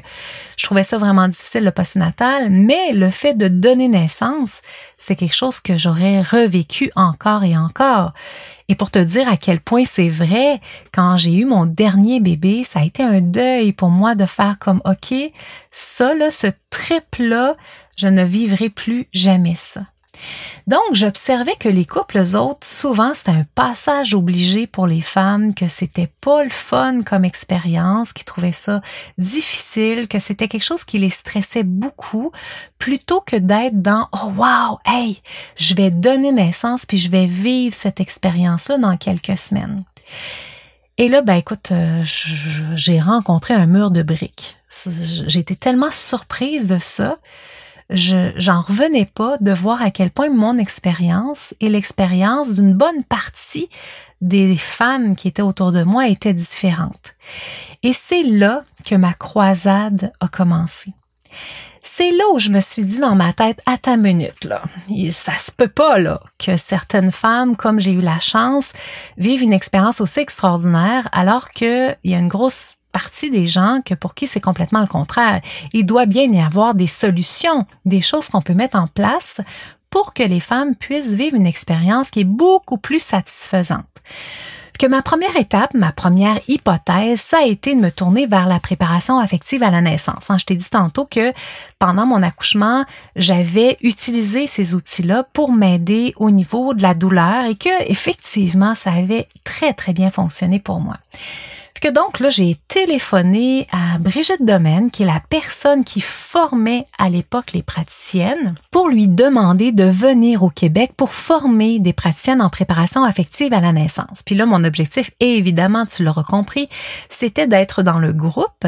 A: je trouvais ça vraiment difficile, le postnatal, mais le fait de donner naissance, c'est quelque chose que j'aurais revécu encore et encore. Et pour te dire à quel point c'est vrai, quand j'ai eu mon dernier bébé, ça a été un deuil pour moi de faire comme, OK, ça, là, ce trip-là, je ne vivrai plus jamais ça. Donc, j'observais que les couples autres, souvent, c'était un passage obligé pour les femmes, que c'était pas le fun comme expérience, qu'ils trouvaient ça difficile, que c'était quelque chose qui les stressait beaucoup, plutôt que d'être dans, oh wow, hey, je vais donner naissance puis je vais vivre cette expérience-là dans quelques semaines. Et là, ben écoute, euh, j'ai rencontré un mur de briques. Été tellement surprise de ça je j'en revenais pas de voir à quel point mon expérience et l'expérience d'une bonne partie des femmes qui étaient autour de moi étaient différentes. Et c'est là que ma croisade a commencé. C'est là où je me suis dit dans ma tête, à ta minute, là. ça se peut pas, là, que certaines femmes, comme j'ai eu la chance, vivent une expérience aussi extraordinaire, alors qu'il y a une grosse partie des gens que pour qui c'est complètement le contraire. Il doit bien y avoir des solutions, des choses qu'on peut mettre en place pour que les femmes puissent vivre une expérience qui est beaucoup plus satisfaisante. que ma première étape, ma première hypothèse, ça a été de me tourner vers la préparation affective à la naissance. Hein. Je t'ai dit tantôt que pendant mon accouchement, j'avais utilisé ces outils-là pour m'aider au niveau de la douleur et que effectivement, ça avait très très bien fonctionné pour moi que donc là, j'ai téléphoné à Brigitte Domaine, qui est la personne qui formait à l'époque les praticiennes, pour lui demander de venir au Québec pour former des praticiennes en préparation affective à la naissance. Puis là, mon objectif, évidemment, tu l'auras compris, c'était d'être dans le groupe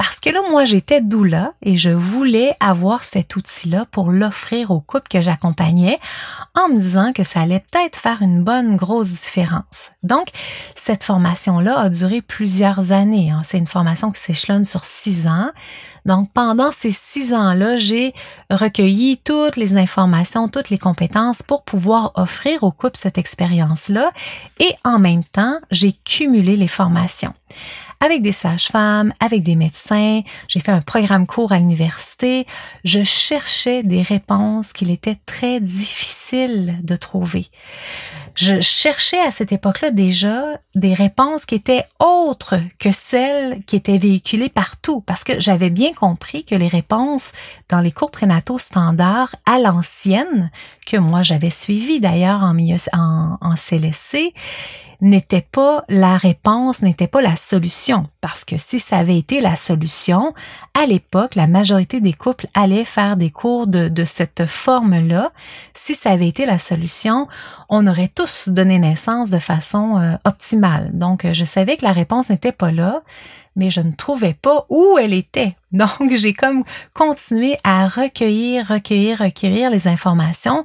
A: parce que là, moi, j'étais doula et je voulais avoir cet outil-là pour l'offrir aux couples que j'accompagnais en me disant que ça allait peut-être faire une bonne grosse différence. Donc, cette formation-là a duré plus plusieurs années. Hein. C'est une formation qui s'échelonne sur six ans. Donc, pendant ces six ans-là, j'ai recueilli toutes les informations, toutes les compétences pour pouvoir offrir aux couples cette expérience-là. Et en même temps, j'ai cumulé les formations avec des sages-femmes, avec des médecins. J'ai fait un programme court à l'université. Je cherchais des réponses qu'il était très difficile de trouver je cherchais à cette époque-là déjà des réponses qui étaient autres que celles qui étaient véhiculées partout, parce que j'avais bien compris que les réponses dans les cours prénataux standards à l'ancienne, que moi j'avais suivi d'ailleurs en, en, en CLSC, n'était pas la réponse, n'était pas la solution. Parce que si ça avait été la solution, à l'époque, la majorité des couples allaient faire des cours de, de cette forme-là. Si ça avait été la solution, on aurait tous donné naissance de façon euh, optimale. Donc, je savais que la réponse n'était pas là mais je ne trouvais pas où elle était. [laughs] Donc, j'ai comme continué à recueillir, recueillir, recueillir les informations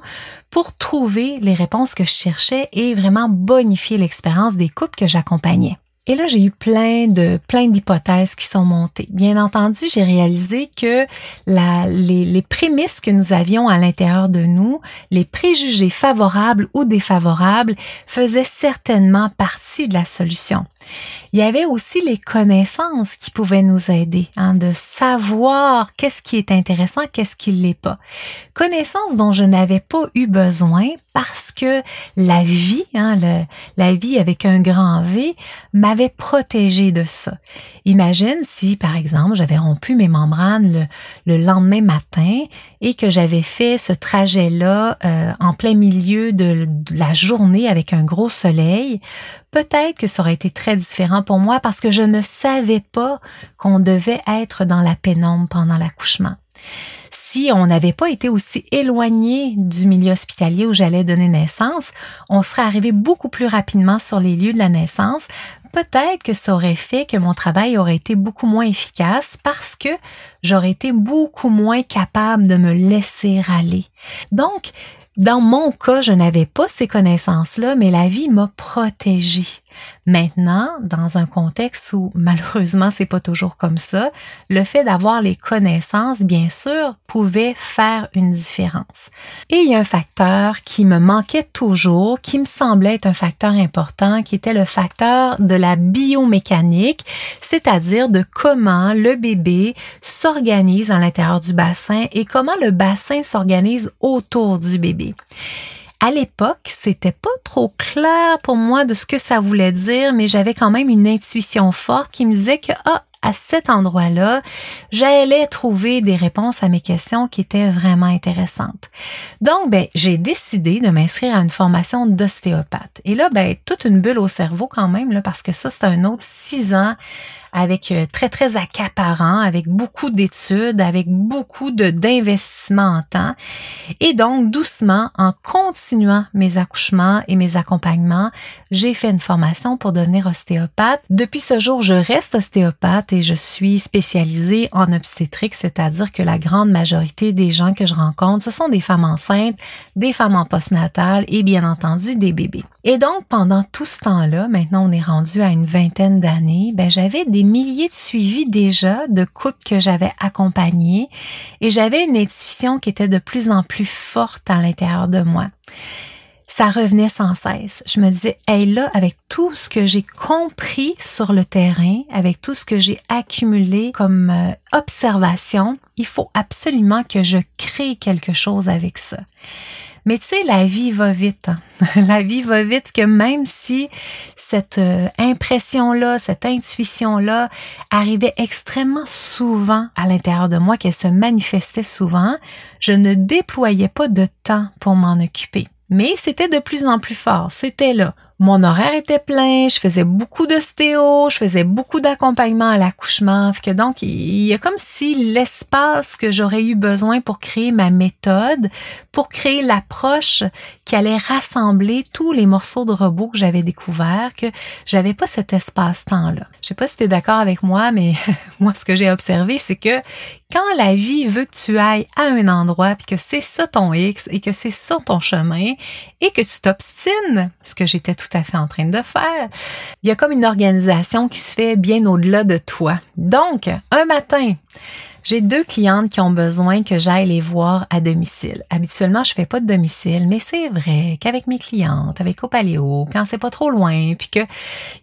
A: pour trouver les réponses que je cherchais et vraiment bonifier l'expérience des couples que j'accompagnais. Et là, j'ai eu plein de plein d'hypothèses qui sont montées. Bien entendu, j'ai réalisé que la, les, les prémices que nous avions à l'intérieur de nous, les préjugés favorables ou défavorables, faisaient certainement partie de la solution il y avait aussi les connaissances qui pouvaient nous aider, hein, de savoir qu'est-ce qui est intéressant, qu'est-ce qui l'est pas. Connaissances dont je n'avais pas eu besoin parce que la vie, hein, la vie avec un grand V, m'avait protégé de ça. Imagine si, par exemple, j'avais rompu mes membranes le, lendemain matin et que j'avais fait ce trajet-là euh, en plein milieu de la journée avec un gros soleil peut-être que ça aurait été très différent pour moi parce que je ne savais pas qu'on devait être dans la pénombre pendant l'accouchement. Si on n'avait pas été aussi éloigné du milieu hospitalier où j'allais donner naissance, on serait arrivé beaucoup plus rapidement sur les lieux de la naissance. Peut-être que ça aurait fait que mon travail aurait été beaucoup moins efficace parce que j'aurais été beaucoup moins capable de me laisser aller. Donc, dans mon cas, je n'avais pas ces connaissances-là, mais la vie m'a protégée. Maintenant, dans un contexte où malheureusement c'est pas toujours comme ça, le fait d'avoir les connaissances, bien sûr, pouvait faire une différence. Et il y a un facteur qui me manquait toujours, qui me semblait être un facteur important, qui était le facteur de la biomécanique, c'est-à-dire de comment le bébé s'organise à l'intérieur du bassin et comment le bassin s'organise autour du bébé. À l'époque, c'était pas trop clair pour moi de ce que ça voulait dire, mais j'avais quand même une intuition forte qui me disait que ah, à cet endroit-là, j'allais trouver des réponses à mes questions qui étaient vraiment intéressantes. Donc, ben, j'ai décidé de m'inscrire à une formation d'ostéopathe. Et là, ben, toute une bulle au cerveau quand même, là, parce que ça, c'est un autre six ans avec euh, très, très accaparant, avec beaucoup d'études, avec beaucoup de d'investissement en temps. Et donc, doucement, en continuant mes accouchements et mes accompagnements, j'ai fait une formation pour devenir ostéopathe. Depuis ce jour, je reste ostéopathe et je suis spécialisée en obstétrique, c'est-à-dire que la grande majorité des gens que je rencontre, ce sont des femmes enceintes, des femmes en postnatal et bien entendu des bébés. Et donc, pendant tout ce temps-là, maintenant on est rendu à une vingtaine d'années, ben, j'avais des milliers de suivis déjà de couples que j'avais accompagnés et j'avais une intuition qui était de plus en plus forte à l'intérieur de moi. Ça revenait sans cesse. Je me disais, hey là, avec tout ce que j'ai compris sur le terrain, avec tout ce que j'ai accumulé comme euh, observation, il faut absolument que je crée quelque chose avec ça. Mais tu sais, la vie va vite. Hein. [laughs] la vie va vite que même si cette euh, impression-là, cette intuition-là arrivait extrêmement souvent à l'intérieur de moi, qu'elle se manifestait souvent, je ne déployais pas de temps pour m'en occuper. Mais c'était de plus en plus fort, c'était là. Mon horaire était plein, je faisais beaucoup de stéo, je faisais beaucoup d'accompagnement à l'accouchement, que donc il y a comme si l'espace que j'aurais eu besoin pour créer ma méthode, pour créer l'approche qui allait rassembler tous les morceaux de robot que j'avais découvert, que j'avais pas cet espace-temps-là. Je sais pas si tu es d'accord avec moi, mais [laughs] moi ce que j'ai observé, c'est que quand la vie veut que tu ailles à un endroit, puis que c'est ça ton X et que c'est ça ton chemin, et que tu t'obstines, ce que j'étais tout à fait en train de faire, il y a comme une organisation qui se fait bien au-delà de toi. Donc, un matin, j'ai deux clientes qui ont besoin que j'aille les voir à domicile. Habituellement, je fais pas de domicile, mais c'est vrai qu'avec mes clientes, avec Opaléo, quand c'est pas trop loin, puis que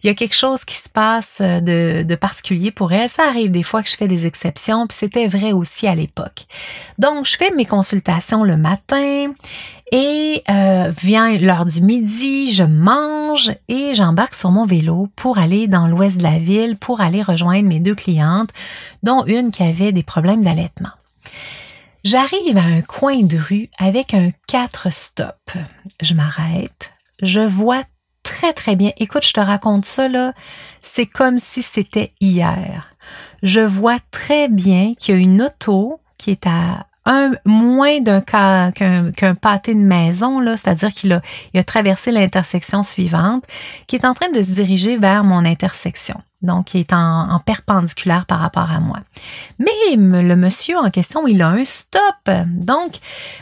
A: il y a quelque chose qui se passe de, de particulier pour elles, ça arrive des fois que je fais des exceptions, puis c'était vrai aussi à l'époque. Donc, je fais mes consultations le matin et euh, vient l'heure du midi, je mange et j'embarque sur mon vélo pour aller dans l'ouest de la ville pour aller rejoindre mes deux clientes, dont une qui avait des problèmes d'allaitement. J'arrive à un coin de rue avec un quatre stop. Je m'arrête, je vois très très bien. Écoute, je te raconte ça là, c'est comme si c'était hier. Je vois très bien qu'il y a une auto qui est à un moins d'un cas qu'un pâté de maison, là, c'est-à-dire qu'il a, il a traversé l'intersection suivante, qui est en train de se diriger vers mon intersection. Donc, qui est en, en, perpendiculaire par rapport à moi. Mais le monsieur en question, il a un stop. Donc,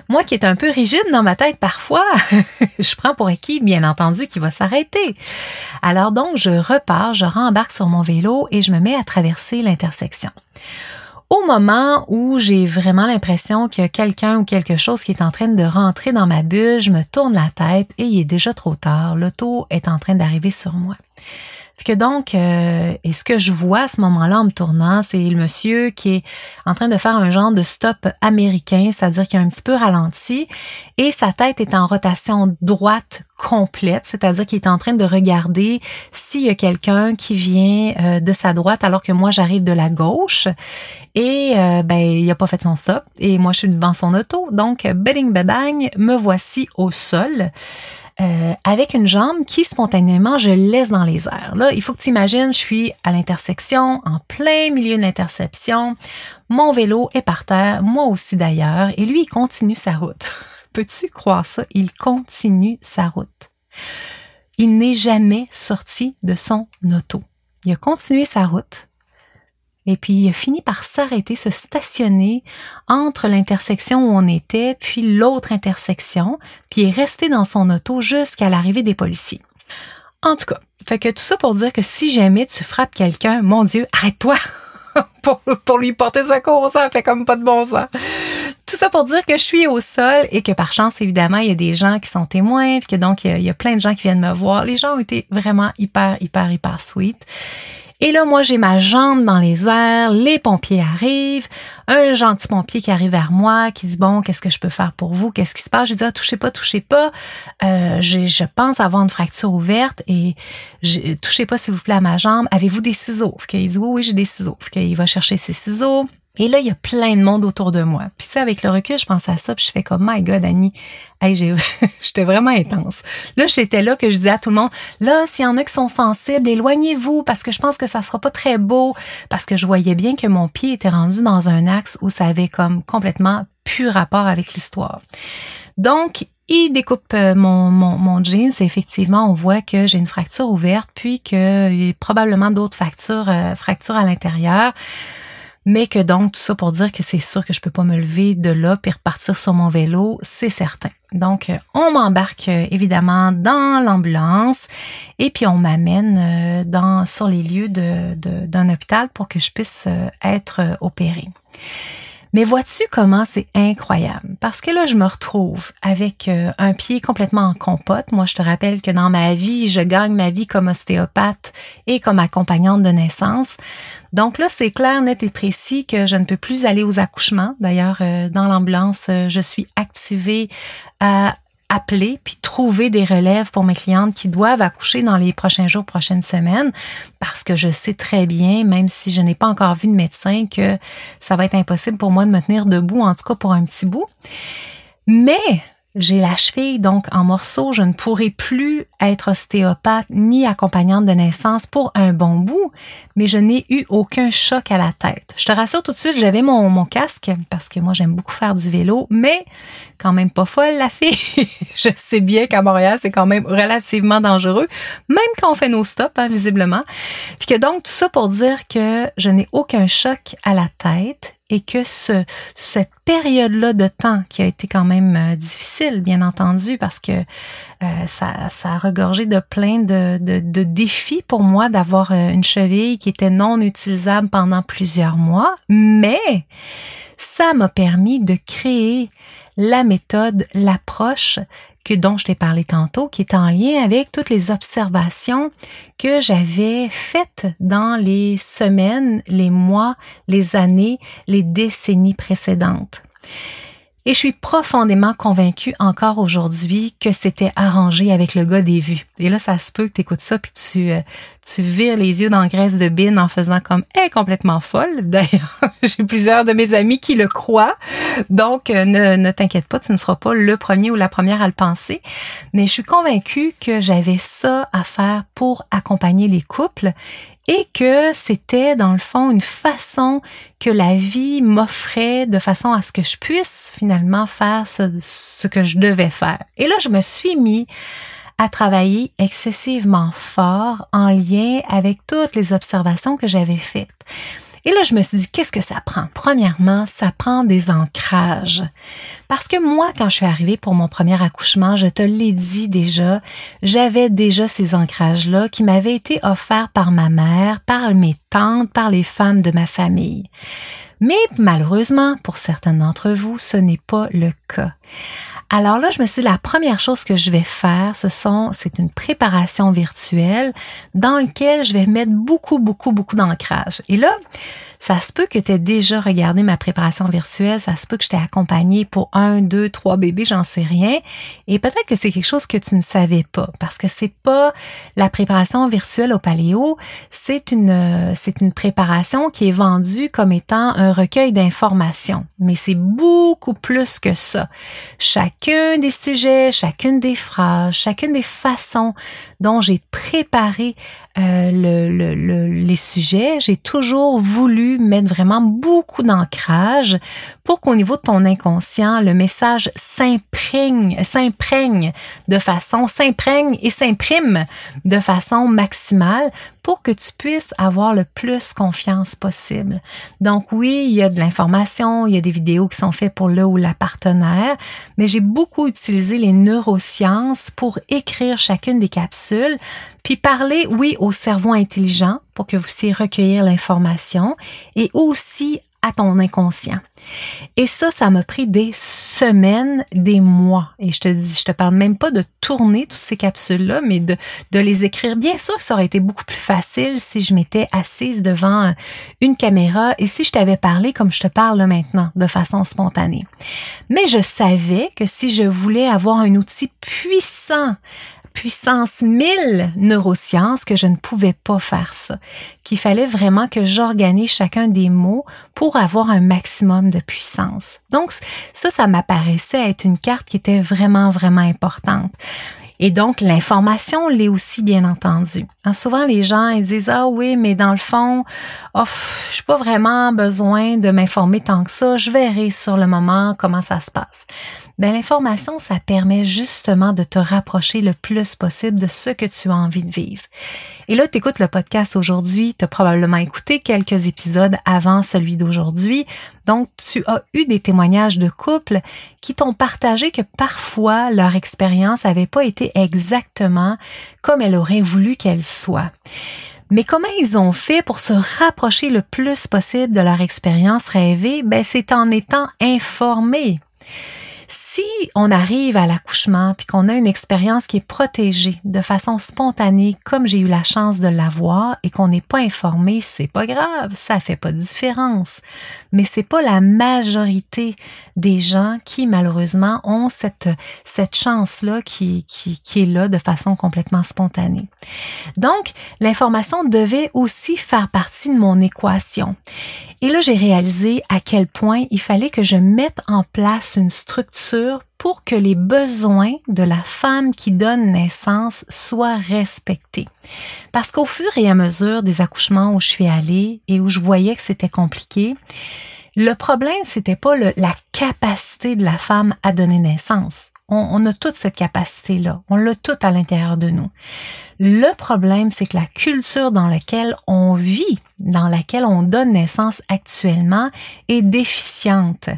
A: moi qui est un peu rigide dans ma tête parfois, [laughs] je prends pour acquis, bien entendu, qu'il va s'arrêter. Alors donc, je repars, je rembarque sur mon vélo et je me mets à traverser l'intersection au moment où j'ai vraiment l'impression a quelqu'un ou quelque chose qui est en train de rentrer dans ma bulle, je me tourne la tête et il est déjà trop tard. L'auto est en train d'arriver sur moi. Que donc, euh, et ce que je vois à ce moment-là en me tournant, c'est le monsieur qui est en train de faire un genre de stop américain, c'est-à-dire qu'il a un petit peu ralenti et sa tête est en rotation droite complète, c'est-à-dire qu'il est en train de regarder s'il y a quelqu'un qui vient euh, de sa droite alors que moi j'arrive de la gauche et euh, ben il a pas fait son stop et moi je suis devant son auto donc bedding bedang me voici au sol. Euh, avec une jambe qui spontanément je laisse dans les airs. Là, il faut que tu imagines, je suis à l'intersection, en plein milieu de l'interception. Mon vélo est par terre, moi aussi d'ailleurs, et lui, il continue sa route. [laughs] Peux-tu croire ça? Il continue sa route. Il n'est jamais sorti de son auto. Il a continué sa route. Et puis il a fini par s'arrêter, se stationner entre l'intersection où on était, puis l'autre intersection, puis est resté dans son auto jusqu'à l'arrivée des policiers. En tout cas, fait que tout ça pour dire que si jamais tu frappes quelqu'un, mon Dieu, arrête-toi [laughs] pour, pour lui porter secours, ça fait comme pas de bon sens. Tout ça pour dire que je suis au sol et que par chance, évidemment, il y a des gens qui sont témoins, puis que donc il y, a, il y a plein de gens qui viennent me voir. Les gens ont été vraiment hyper, hyper, hyper sweet. Et là, moi, j'ai ma jambe dans les airs, les pompiers arrivent, un gentil pompier qui arrive vers moi, qui dit, bon, qu'est-ce que je peux faire pour vous? Qu'est-ce qui se passe? J'ai dit, ah, touchez pas, touchez pas. Euh, je pense avoir une fracture ouverte et touchez pas, s'il vous plaît, à ma jambe. Avez-vous des ciseaux? Il dit, oui, oui, j'ai des ciseaux. Il va chercher ses ciseaux. Et là, il y a plein de monde autour de moi. Puis ça, avec le recul, je pense à ça, puis je fais comme, my God, Annie, hey, [laughs] j'étais vraiment intense. Là, j'étais là que je disais à tout le monde, là, s'il y en a qui sont sensibles, éloignez-vous, parce que je pense que ça sera pas très beau, parce que je voyais bien que mon pied était rendu dans un axe où ça avait comme complètement plus rapport avec l'histoire. Donc, il découpe euh, mon, mon, mon jeans et effectivement, on voit que j'ai une fracture ouverte, puis qu'il y a probablement d'autres fractures, euh, fractures à l'intérieur mais que donc tout ça pour dire que c'est sûr que je peux pas me lever de là puis repartir sur mon vélo, c'est certain. Donc euh, on m'embarque euh, évidemment dans l'ambulance et puis on m'amène euh, dans sur les lieux de, d'un hôpital pour que je puisse être opérée. Mais vois-tu comment c'est incroyable? Parce que là, je me retrouve avec un pied complètement en compote. Moi, je te rappelle que dans ma vie, je gagne ma vie comme ostéopathe et comme accompagnante de naissance. Donc là, c'est clair, net et précis que je ne peux plus aller aux accouchements. D'ailleurs, euh, dans l'ambulance, euh, je suis activée à appeler puis trouver des relèves pour mes clientes qui doivent accoucher dans les prochains jours, prochaines semaines, parce que je sais très bien, même si je n'ai pas encore vu de médecin, que ça va être impossible pour moi de me tenir debout, en tout cas pour un petit bout. Mais j'ai la cheville donc en morceaux, je ne pourrai plus être ostéopathe ni accompagnante de naissance pour un bon bout, mais je n'ai eu aucun choc à la tête. Je te rassure tout de suite, j'avais mon, casque parce que moi j'aime beaucoup faire du vélo, mais quand même pas folle la fille. [laughs] je sais bien qu'à Montréal c'est quand même relativement dangereux, même quand on fait nos stops hein, visiblement. Puis que donc tout ça pour dire que je n'ai aucun choc à la tête et que ce, cette période-là de temps qui a été quand même euh, difficile, bien entendu, parce que euh, ça, a regorgé de plein de défis pour moi d'avoir euh, une cheville qui était non utilisable pendant plusieurs mois, mais ça m'a permis de créer la méthode, l'approche que dont je t'ai parlé tantôt, qui est en lien avec toutes les observations que j'avais faites dans les semaines, les mois, les années, les décennies précédentes. Et je suis profondément convaincue encore aujourd'hui que c'était arrangé avec le gars des vues. Et là, ça se peut que tu écoutes ça puis tu, euh, tu vires les yeux dans graisse de bine en faisant comme est complètement folle. [laughs] D'ailleurs, j'ai plusieurs de mes amis qui le croient. Donc, euh, ne, ne t'inquiète pas, tu ne seras pas le premier ou la première à le penser. Mais je suis convaincue que j'avais ça à faire pour accompagner les couples et que c'était dans le fond une façon que la vie m'offrait de façon à ce que je puisse finalement faire ce, que je devais faire. Et là, je me suis mis à travailler excessivement fort en lien avec toutes les observations que j'avais faites. Et là, je me suis dit, qu'est-ce que ça prend? Premièrement, ça prend des ancrages. Parce que moi, quand je suis arrivée pour mon premier accouchement, je te l'ai dit déjà, j'avais déjà ces ancrages-là qui m'avaient été offerts par ma mère, par mes tantes, par les femmes de ma famille. Mais malheureusement, pour certains d'entre vous, ce n'est pas le cas. Alors là, je me suis dit, la première chose que je vais faire, ce sont, c'est une préparation virtuelle dans laquelle je vais mettre beaucoup, beaucoup, beaucoup d'ancrage. Et là, ça se peut que tu aies déjà regardé ma préparation virtuelle, ça se peut que je t'ai accompagné pour un, deux, trois bébés, j'en sais rien. Et peut-être que c'est quelque chose que tu ne savais pas, parce que c'est pas la préparation virtuelle au paléo, c'est une, c'est une préparation qui est vendue comme étant un recueil d'informations. Mais c'est beaucoup plus que ça. Chacun des sujets, chacune des phrases, chacune des façons dont j'ai préparé euh, le, le, les sujets, j'ai toujours voulu mettre vraiment beaucoup d'ancrage pour qu'au niveau de ton inconscient, le message s'imprègne, s'imprègne de façon, s'imprègne et s'imprime de façon maximale pour que tu puisses avoir le plus confiance possible. Donc oui, il y a de l'information, il y a des vidéos qui sont faites pour le ou la partenaire, mais j'ai beaucoup utilisé les neurosciences pour écrire chacune des capsules puis parler, oui, au cerveau intelligent pour que vous puissiez recueillir l'information et aussi à ton inconscient. Et ça, ça m'a pris des semaines, des mois. Et je te dis, je te parle même pas de tourner toutes ces capsules-là, mais de, de les écrire. Bien sûr, ça aurait été beaucoup plus facile si je m'étais assise devant une caméra et si je t'avais parlé comme je te parle là maintenant, de façon spontanée. Mais je savais que si je voulais avoir un outil puissant puissance 1000 neurosciences que je ne pouvais pas faire ça, qu'il fallait vraiment que j'organise chacun des mots pour avoir un maximum de puissance. Donc ça, ça m'apparaissait être une carte qui était vraiment, vraiment importante. Et donc, l'information l'est aussi, bien entendu. Hein, souvent, les gens, ils disent, ah oui, mais dans le fond, oh, je n'ai pas vraiment besoin de m'informer tant que ça. Je verrai sur le moment comment ça se passe. Ben, l'information, ça permet justement de te rapprocher le plus possible de ce que tu as envie de vivre. Et là, tu écoutes le podcast aujourd'hui, tu as probablement écouté quelques épisodes avant celui d'aujourd'hui. Donc, tu as eu des témoignages de couples qui t'ont partagé que parfois leur expérience n'avait pas été exactement comme elle aurait voulu qu'elle soit. Mais comment ils ont fait pour se rapprocher le plus possible de leur expérience rêvée? Ben, c'est en étant informés si on arrive à l'accouchement puis qu'on a une expérience qui est protégée de façon spontanée, comme j'ai eu la chance de l'avoir, et qu'on n'est pas informé, c'est pas grave, ça fait pas de différence. Mais c'est pas la majorité des gens qui malheureusement ont cette cette chance là qui, qui qui est là de façon complètement spontanée. Donc l'information devait aussi faire partie de mon équation. Et là j'ai réalisé à quel point il fallait que je mette en place une structure pour que les besoins de la femme qui donne naissance soient respectés. Parce qu'au fur et à mesure des accouchements où je suis allée et où je voyais que c'était compliqué, le problème, c'était pas la capacité de la femme à donner naissance. On, on a toute cette capacité-là. On l'a toute à l'intérieur de nous. Le problème, c'est que la culture dans laquelle on vit, dans laquelle on donne naissance actuellement, est déficiente.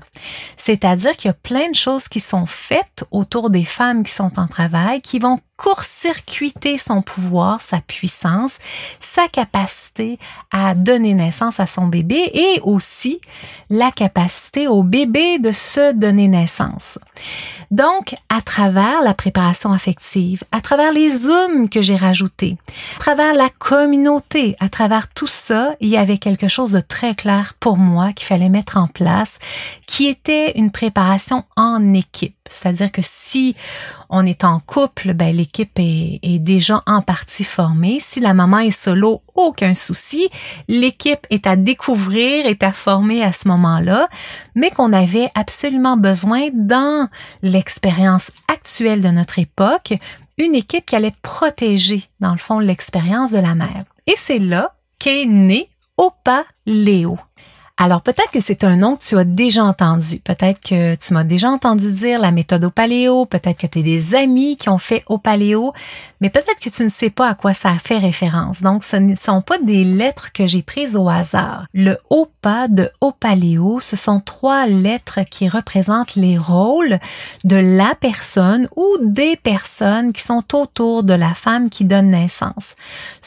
A: C'est-à-dire qu'il y a plein de choses qui sont faites autour des femmes qui sont en travail, qui vont court-circuiter son pouvoir, sa puissance, sa capacité à donner naissance à son bébé et aussi la capacité au bébé de se donner naissance. Donc, à travers la préparation affective, à travers les zooms que j'ai rajoutés, à travers la communauté, à travers tout ça, il y avait quelque chose de très clair pour moi qu'il fallait mettre en place, qui était une préparation en équipe. C'est-à-dire que si on est en couple, ben, l'équipe est, est, déjà en partie formée. Si la maman est solo, aucun souci. L'équipe est à découvrir, est à former à ce moment-là, mais qu'on avait absolument besoin dans l'expérience actuelle de notre époque, une équipe qui allait protéger, dans le fond, l'expérience de la mère. Et c'est là qu'est né Opa Léo. Alors peut-être que c'est un nom que tu as déjà entendu. Peut-être que tu m'as déjà entendu dire la méthode au paléo. Peut-être que tu as des amis qui ont fait au paléo. Mais peut-être que tu ne sais pas à quoi ça fait référence. Donc ce ne sont pas des lettres que j'ai prises au hasard. Le OPA de paléo, ce sont trois lettres qui représentent les rôles de la personne ou des personnes qui sont autour de la femme qui donne naissance.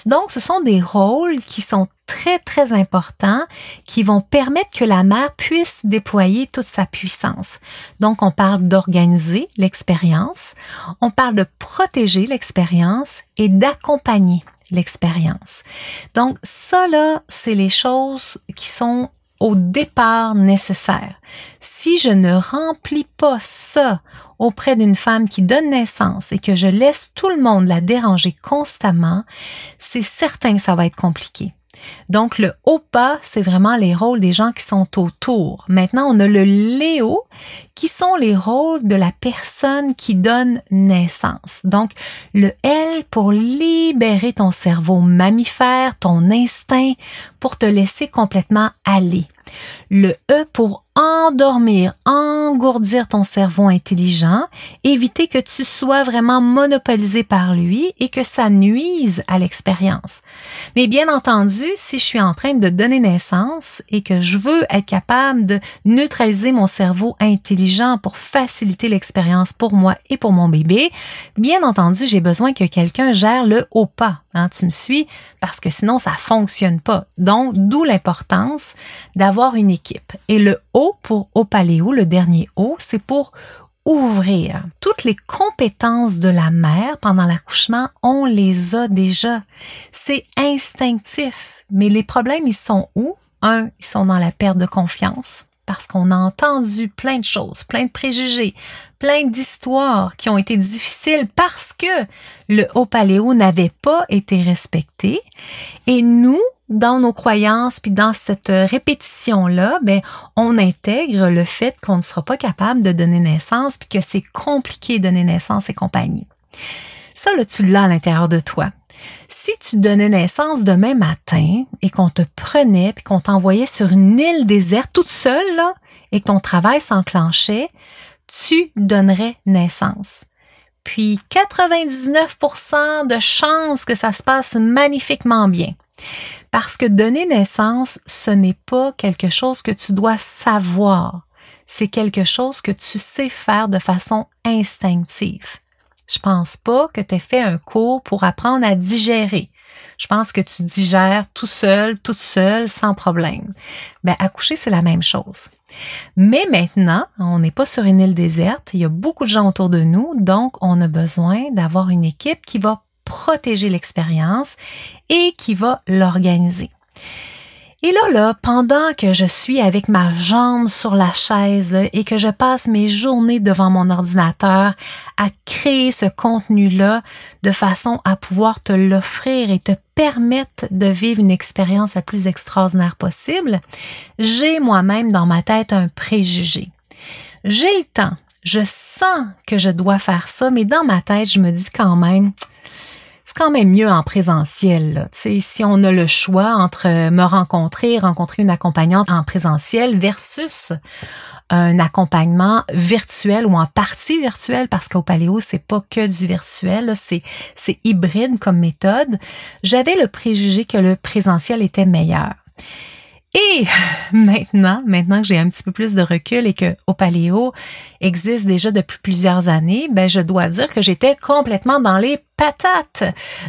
A: Donc ce sont des rôles qui sont très, très importants qui vont permettre que la mère puisse déployer toute sa puissance. Donc, on parle d'organiser l'expérience, on parle de protéger l'expérience et d'accompagner l'expérience. Donc, ça, là, c'est les choses qui sont au départ nécessaires. Si je ne remplis pas ça auprès d'une femme qui donne naissance et que je laisse tout le monde la déranger constamment, c'est certain que ça va être compliqué. Donc, le OPA, c'est vraiment les rôles des gens qui sont autour. Maintenant, on a le Léo, qui sont les rôles de la personne qui donne naissance. Donc, le L pour libérer ton cerveau mammifère, ton instinct, pour te laisser complètement aller. Le E pour endormir, engourdir ton cerveau intelligent, éviter que tu sois vraiment monopolisé par lui et que ça nuise à l'expérience. Mais bien entendu, si je suis en train de donner naissance et que je veux être capable de neutraliser mon cerveau intelligent pour faciliter l'expérience pour moi et pour mon bébé, bien entendu, j'ai besoin que quelqu'un gère le haut pas. Hein, tu me suis? Parce que sinon, ça fonctionne pas. Donc, d'où l'importance d'avoir une équipe. Et le O pour Opaléo, le dernier O, c'est pour ouvrir. Toutes les compétences de la mère pendant l'accouchement, on les a déjà. C'est instinctif. Mais les problèmes, ils sont où? Un, ils sont dans la perte de confiance parce qu'on a entendu plein de choses, plein de préjugés, plein d'histoires qui ont été difficiles parce que le haut paléo n'avait pas été respecté. Et nous, dans nos croyances, puis dans cette répétition-là, ben, on intègre le fait qu'on ne sera pas capable de donner naissance, puis que c'est compliqué de donner naissance et compagnie. Ça, là, tu l'as à l'intérieur de toi. Si tu donnais naissance demain matin et qu'on te prenait puis qu'on t'envoyait sur une île déserte toute seule là, et que ton travail s'enclenchait, tu donnerais naissance. Puis 99% de chances que ça se passe magnifiquement bien. Parce que donner naissance, ce n'est pas quelque chose que tu dois savoir. C'est quelque chose que tu sais faire de façon instinctive. Je pense pas que tu aies fait un cours pour apprendre à digérer. Je pense que tu digères tout seul, toute seule, sans problème. Ben, accoucher, c'est la même chose. Mais maintenant, on n'est pas sur une île déserte, il y a beaucoup de gens autour de nous, donc on a besoin d'avoir une équipe qui va protéger l'expérience et qui va l'organiser. Et là, là, pendant que je suis avec ma jambe sur la chaise et que je passe mes journées devant mon ordinateur à créer ce contenu-là de façon à pouvoir te l'offrir et te permettre de vivre une expérience la plus extraordinaire possible, j'ai moi-même dans ma tête un préjugé. J'ai le temps, je sens que je dois faire ça, mais dans ma tête, je me dis quand même, c'est quand même mieux en présentiel. Si on a le choix entre me rencontrer, rencontrer une accompagnante en présentiel versus un accompagnement virtuel ou en partie virtuelle parce qu'au paléo c'est pas que du virtuel, c'est c'est hybride comme méthode. J'avais le préjugé que le présentiel était meilleur. Et [laughs] maintenant, maintenant que j'ai un petit peu plus de recul et que au Paléo existe déjà depuis plusieurs années, ben je dois dire que j'étais complètement dans les patates,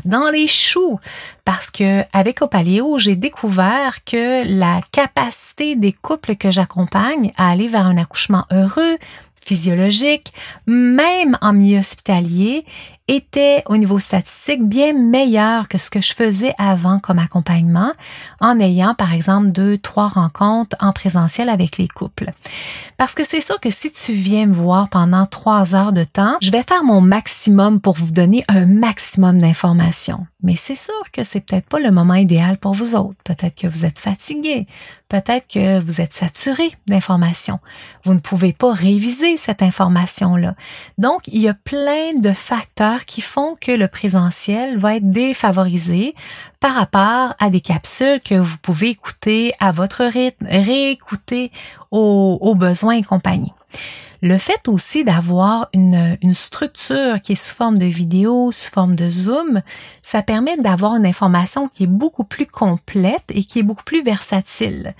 A: dans les choux, parce que avec Opaléo, j'ai découvert que la capacité des couples que j'accompagne à aller vers un accouchement heureux, physiologique, même en milieu hospitalier, était au niveau statistique bien meilleur que ce que je faisais avant comme accompagnement en ayant par exemple deux, trois rencontres en présentiel avec les couples. Parce que c'est sûr que si tu viens me voir pendant trois heures de temps, je vais faire mon maximum pour vous donner un maximum d'informations. Mais c'est sûr que c'est peut-être pas le moment idéal pour vous autres. Peut-être que vous êtes fatigué. Peut-être que vous êtes saturé d'informations. Vous ne pouvez pas réviser cette information-là. Donc, il y a plein de facteurs qui font que le présentiel va être défavorisé par rapport à des capsules que vous pouvez écouter à votre rythme, réécouter aux, aux besoins et compagnie. Le fait aussi d'avoir une, structure qui est sous forme de vidéo, sous forme de zoom, ça permet d'avoir une information qui est beaucoup plus complète et qui est beaucoup plus versatile.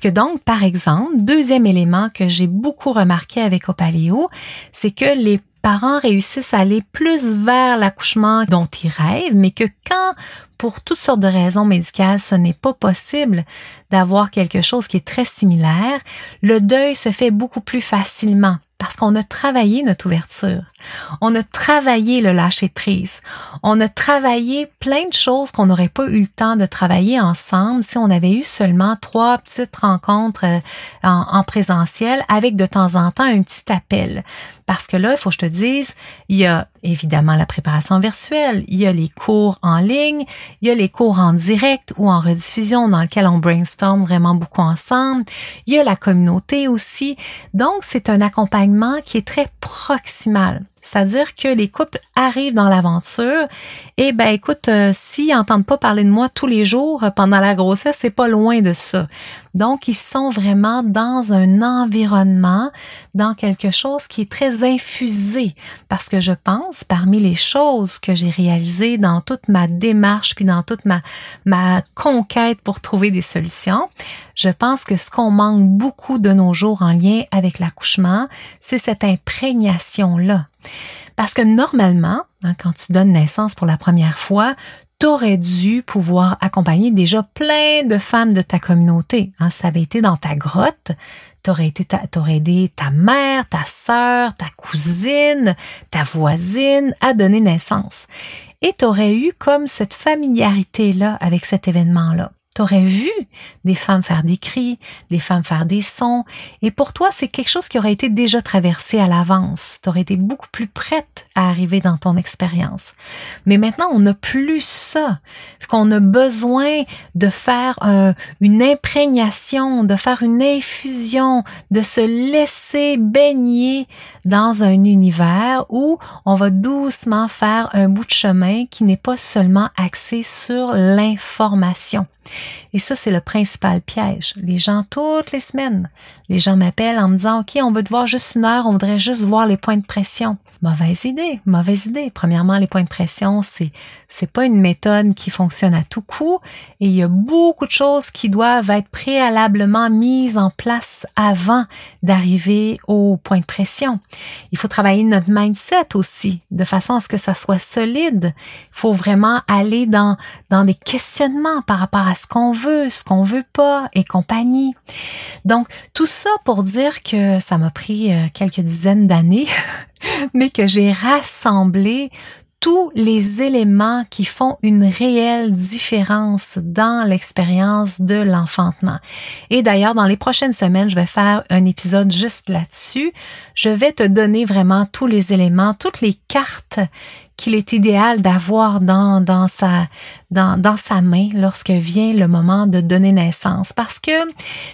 A: Que donc, par exemple, deuxième élément que j'ai beaucoup remarqué avec Opaléo, c'est que les parents réussissent à aller plus vers l'accouchement dont ils rêvent, mais que quand, pour toutes sortes de raisons médicales, ce n'est pas possible d'avoir quelque chose qui est très similaire, le deuil se fait beaucoup plus facilement parce qu'on a travaillé notre ouverture. On a travaillé le lâcher prise. On a travaillé plein de choses qu'on n'aurait pas eu le temps de travailler ensemble si on avait eu seulement trois petites rencontres euh, en, en présentiel avec de temps en temps un petit appel. Parce que là, il faut que je te dise, il y a évidemment la préparation virtuelle, il y a les cours en ligne, il y a les cours en direct ou en rediffusion dans lesquels on brainstorm vraiment beaucoup ensemble, il y a la communauté aussi. Donc, c'est un accompagnement qui est très proximal. C'est-à-dire que les couples arrivent dans l'aventure et ben écoute, euh, s'ils n'entendent pas parler de moi tous les jours euh, pendant la grossesse, c'est pas loin de ça. Donc ils sont vraiment dans un environnement, dans quelque chose qui est très infusé parce que je pense parmi les choses que j'ai réalisées dans toute ma démarche puis dans toute ma ma conquête pour trouver des solutions, je pense que ce qu'on manque beaucoup de nos jours en lien avec l'accouchement, c'est cette imprégnation là parce que normalement, hein, quand tu donnes naissance pour la première fois, tu aurais dû pouvoir accompagner déjà plein de femmes de ta communauté. Hein, ça avait été dans ta grotte, t'aurais été, t'aurais aidé ta mère, ta sœur, ta cousine, ta voisine à donner naissance. Et t'aurais eu comme cette familiarité-là avec cet événement-là. T'aurais vu des femmes faire des cris, des femmes faire des sons, et pour toi, c'est quelque chose qui aurait été déjà traversé à l'avance. T'aurais été beaucoup plus prête à arriver dans ton expérience. Mais maintenant, on n'a plus ça. Qu'on a besoin de faire une imprégnation, de faire une infusion, de se laisser baigner dans un univers où on va doucement faire un bout de chemin qui n'est pas seulement axé sur l'information. Et ça, c'est le principal piège. Les gens, toutes les semaines, les gens m'appellent en me disant, OK, on veut te voir juste une heure, on voudrait juste voir les points de pression. Mauvaise idée, mauvaise idée. Premièrement, les points de pression, c'est c'est pas une méthode qui fonctionne à tout coup et il y a beaucoup de choses qui doivent être préalablement mises en place avant d'arriver au point de pression. Il faut travailler notre mindset aussi de façon à ce que ça soit solide. Il faut vraiment aller dans dans des questionnements par rapport à ce qu'on veut, ce qu'on veut pas et compagnie. Donc tout ça pour dire que ça m'a pris euh, quelques dizaines d'années [laughs] mais que j'ai rassemblé tous les éléments qui font une réelle différence dans l'expérience de l'enfantement. Et d'ailleurs, dans les prochaines semaines, je vais faire un épisode juste là-dessus. Je vais te donner vraiment tous les éléments, toutes les cartes qu'il est idéal d'avoir dans, dans, sa, dans, dans sa main lorsque vient le moment de donner naissance parce que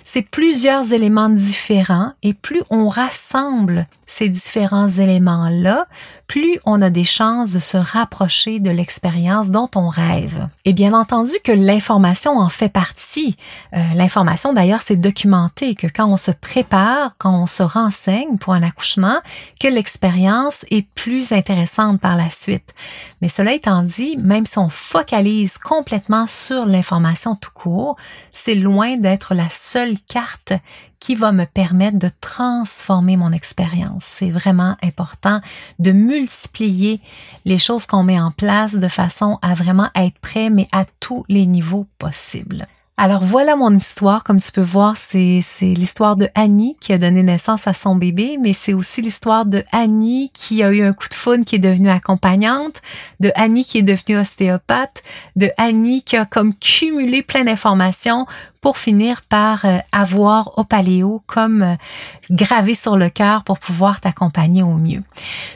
A: c'est plusieurs éléments différents et plus on rassemble ces différents éléments-là, plus on a des chances de se rapprocher de l'expérience dont on rêve. Et bien entendu que l'information en fait partie. Euh, l'information d'ailleurs c'est documenté que quand on se prépare, quand on se renseigne pour un accouchement, que l'expérience est plus intéressante par la suite. Mais cela étant dit, même si on focalise complètement sur l'information tout court, c'est loin d'être la seule carte qui va me permettre de transformer mon expérience. C'est vraiment important de multiplier les choses qu'on met en place de façon à vraiment être prêt, mais à tous les niveaux possibles. Alors voilà mon histoire. Comme tu peux voir, c'est, l'histoire de Annie qui a donné naissance à son bébé, mais c'est aussi l'histoire de Annie qui a eu un coup de foudre qui est devenue accompagnante, de Annie qui est devenue ostéopathe, de Annie qui a comme cumulé plein d'informations pour finir par euh, avoir au paléo comme euh, gravé sur le cœur pour pouvoir t'accompagner au mieux.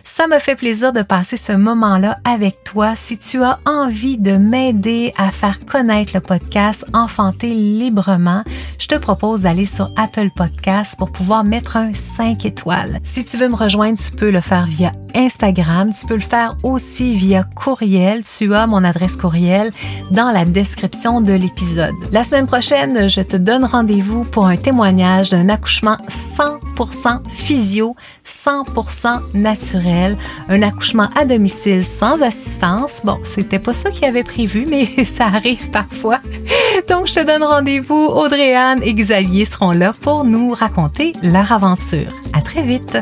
A: Ça me fait plaisir de passer ce moment-là avec toi. Si tu as envie de m'aider à faire connaître le podcast Enfanter librement, je te propose d'aller sur Apple Podcast pour pouvoir mettre un 5 étoiles. Si tu veux me rejoindre, tu peux le faire via Instagram. Tu peux le faire aussi via courriel. Tu as mon adresse courriel dans la description de l'épisode. La semaine prochaine, je te donne rendez-vous pour un témoignage d'un accouchement 100% physio, 100% naturel, un accouchement à domicile sans assistance. Bon, c'était pas ça qu'il avait prévu, mais [laughs] ça arrive parfois. Donc, je te donne rendez-vous. Audrey-Anne et Xavier seront là pour nous raconter leur aventure. À très vite!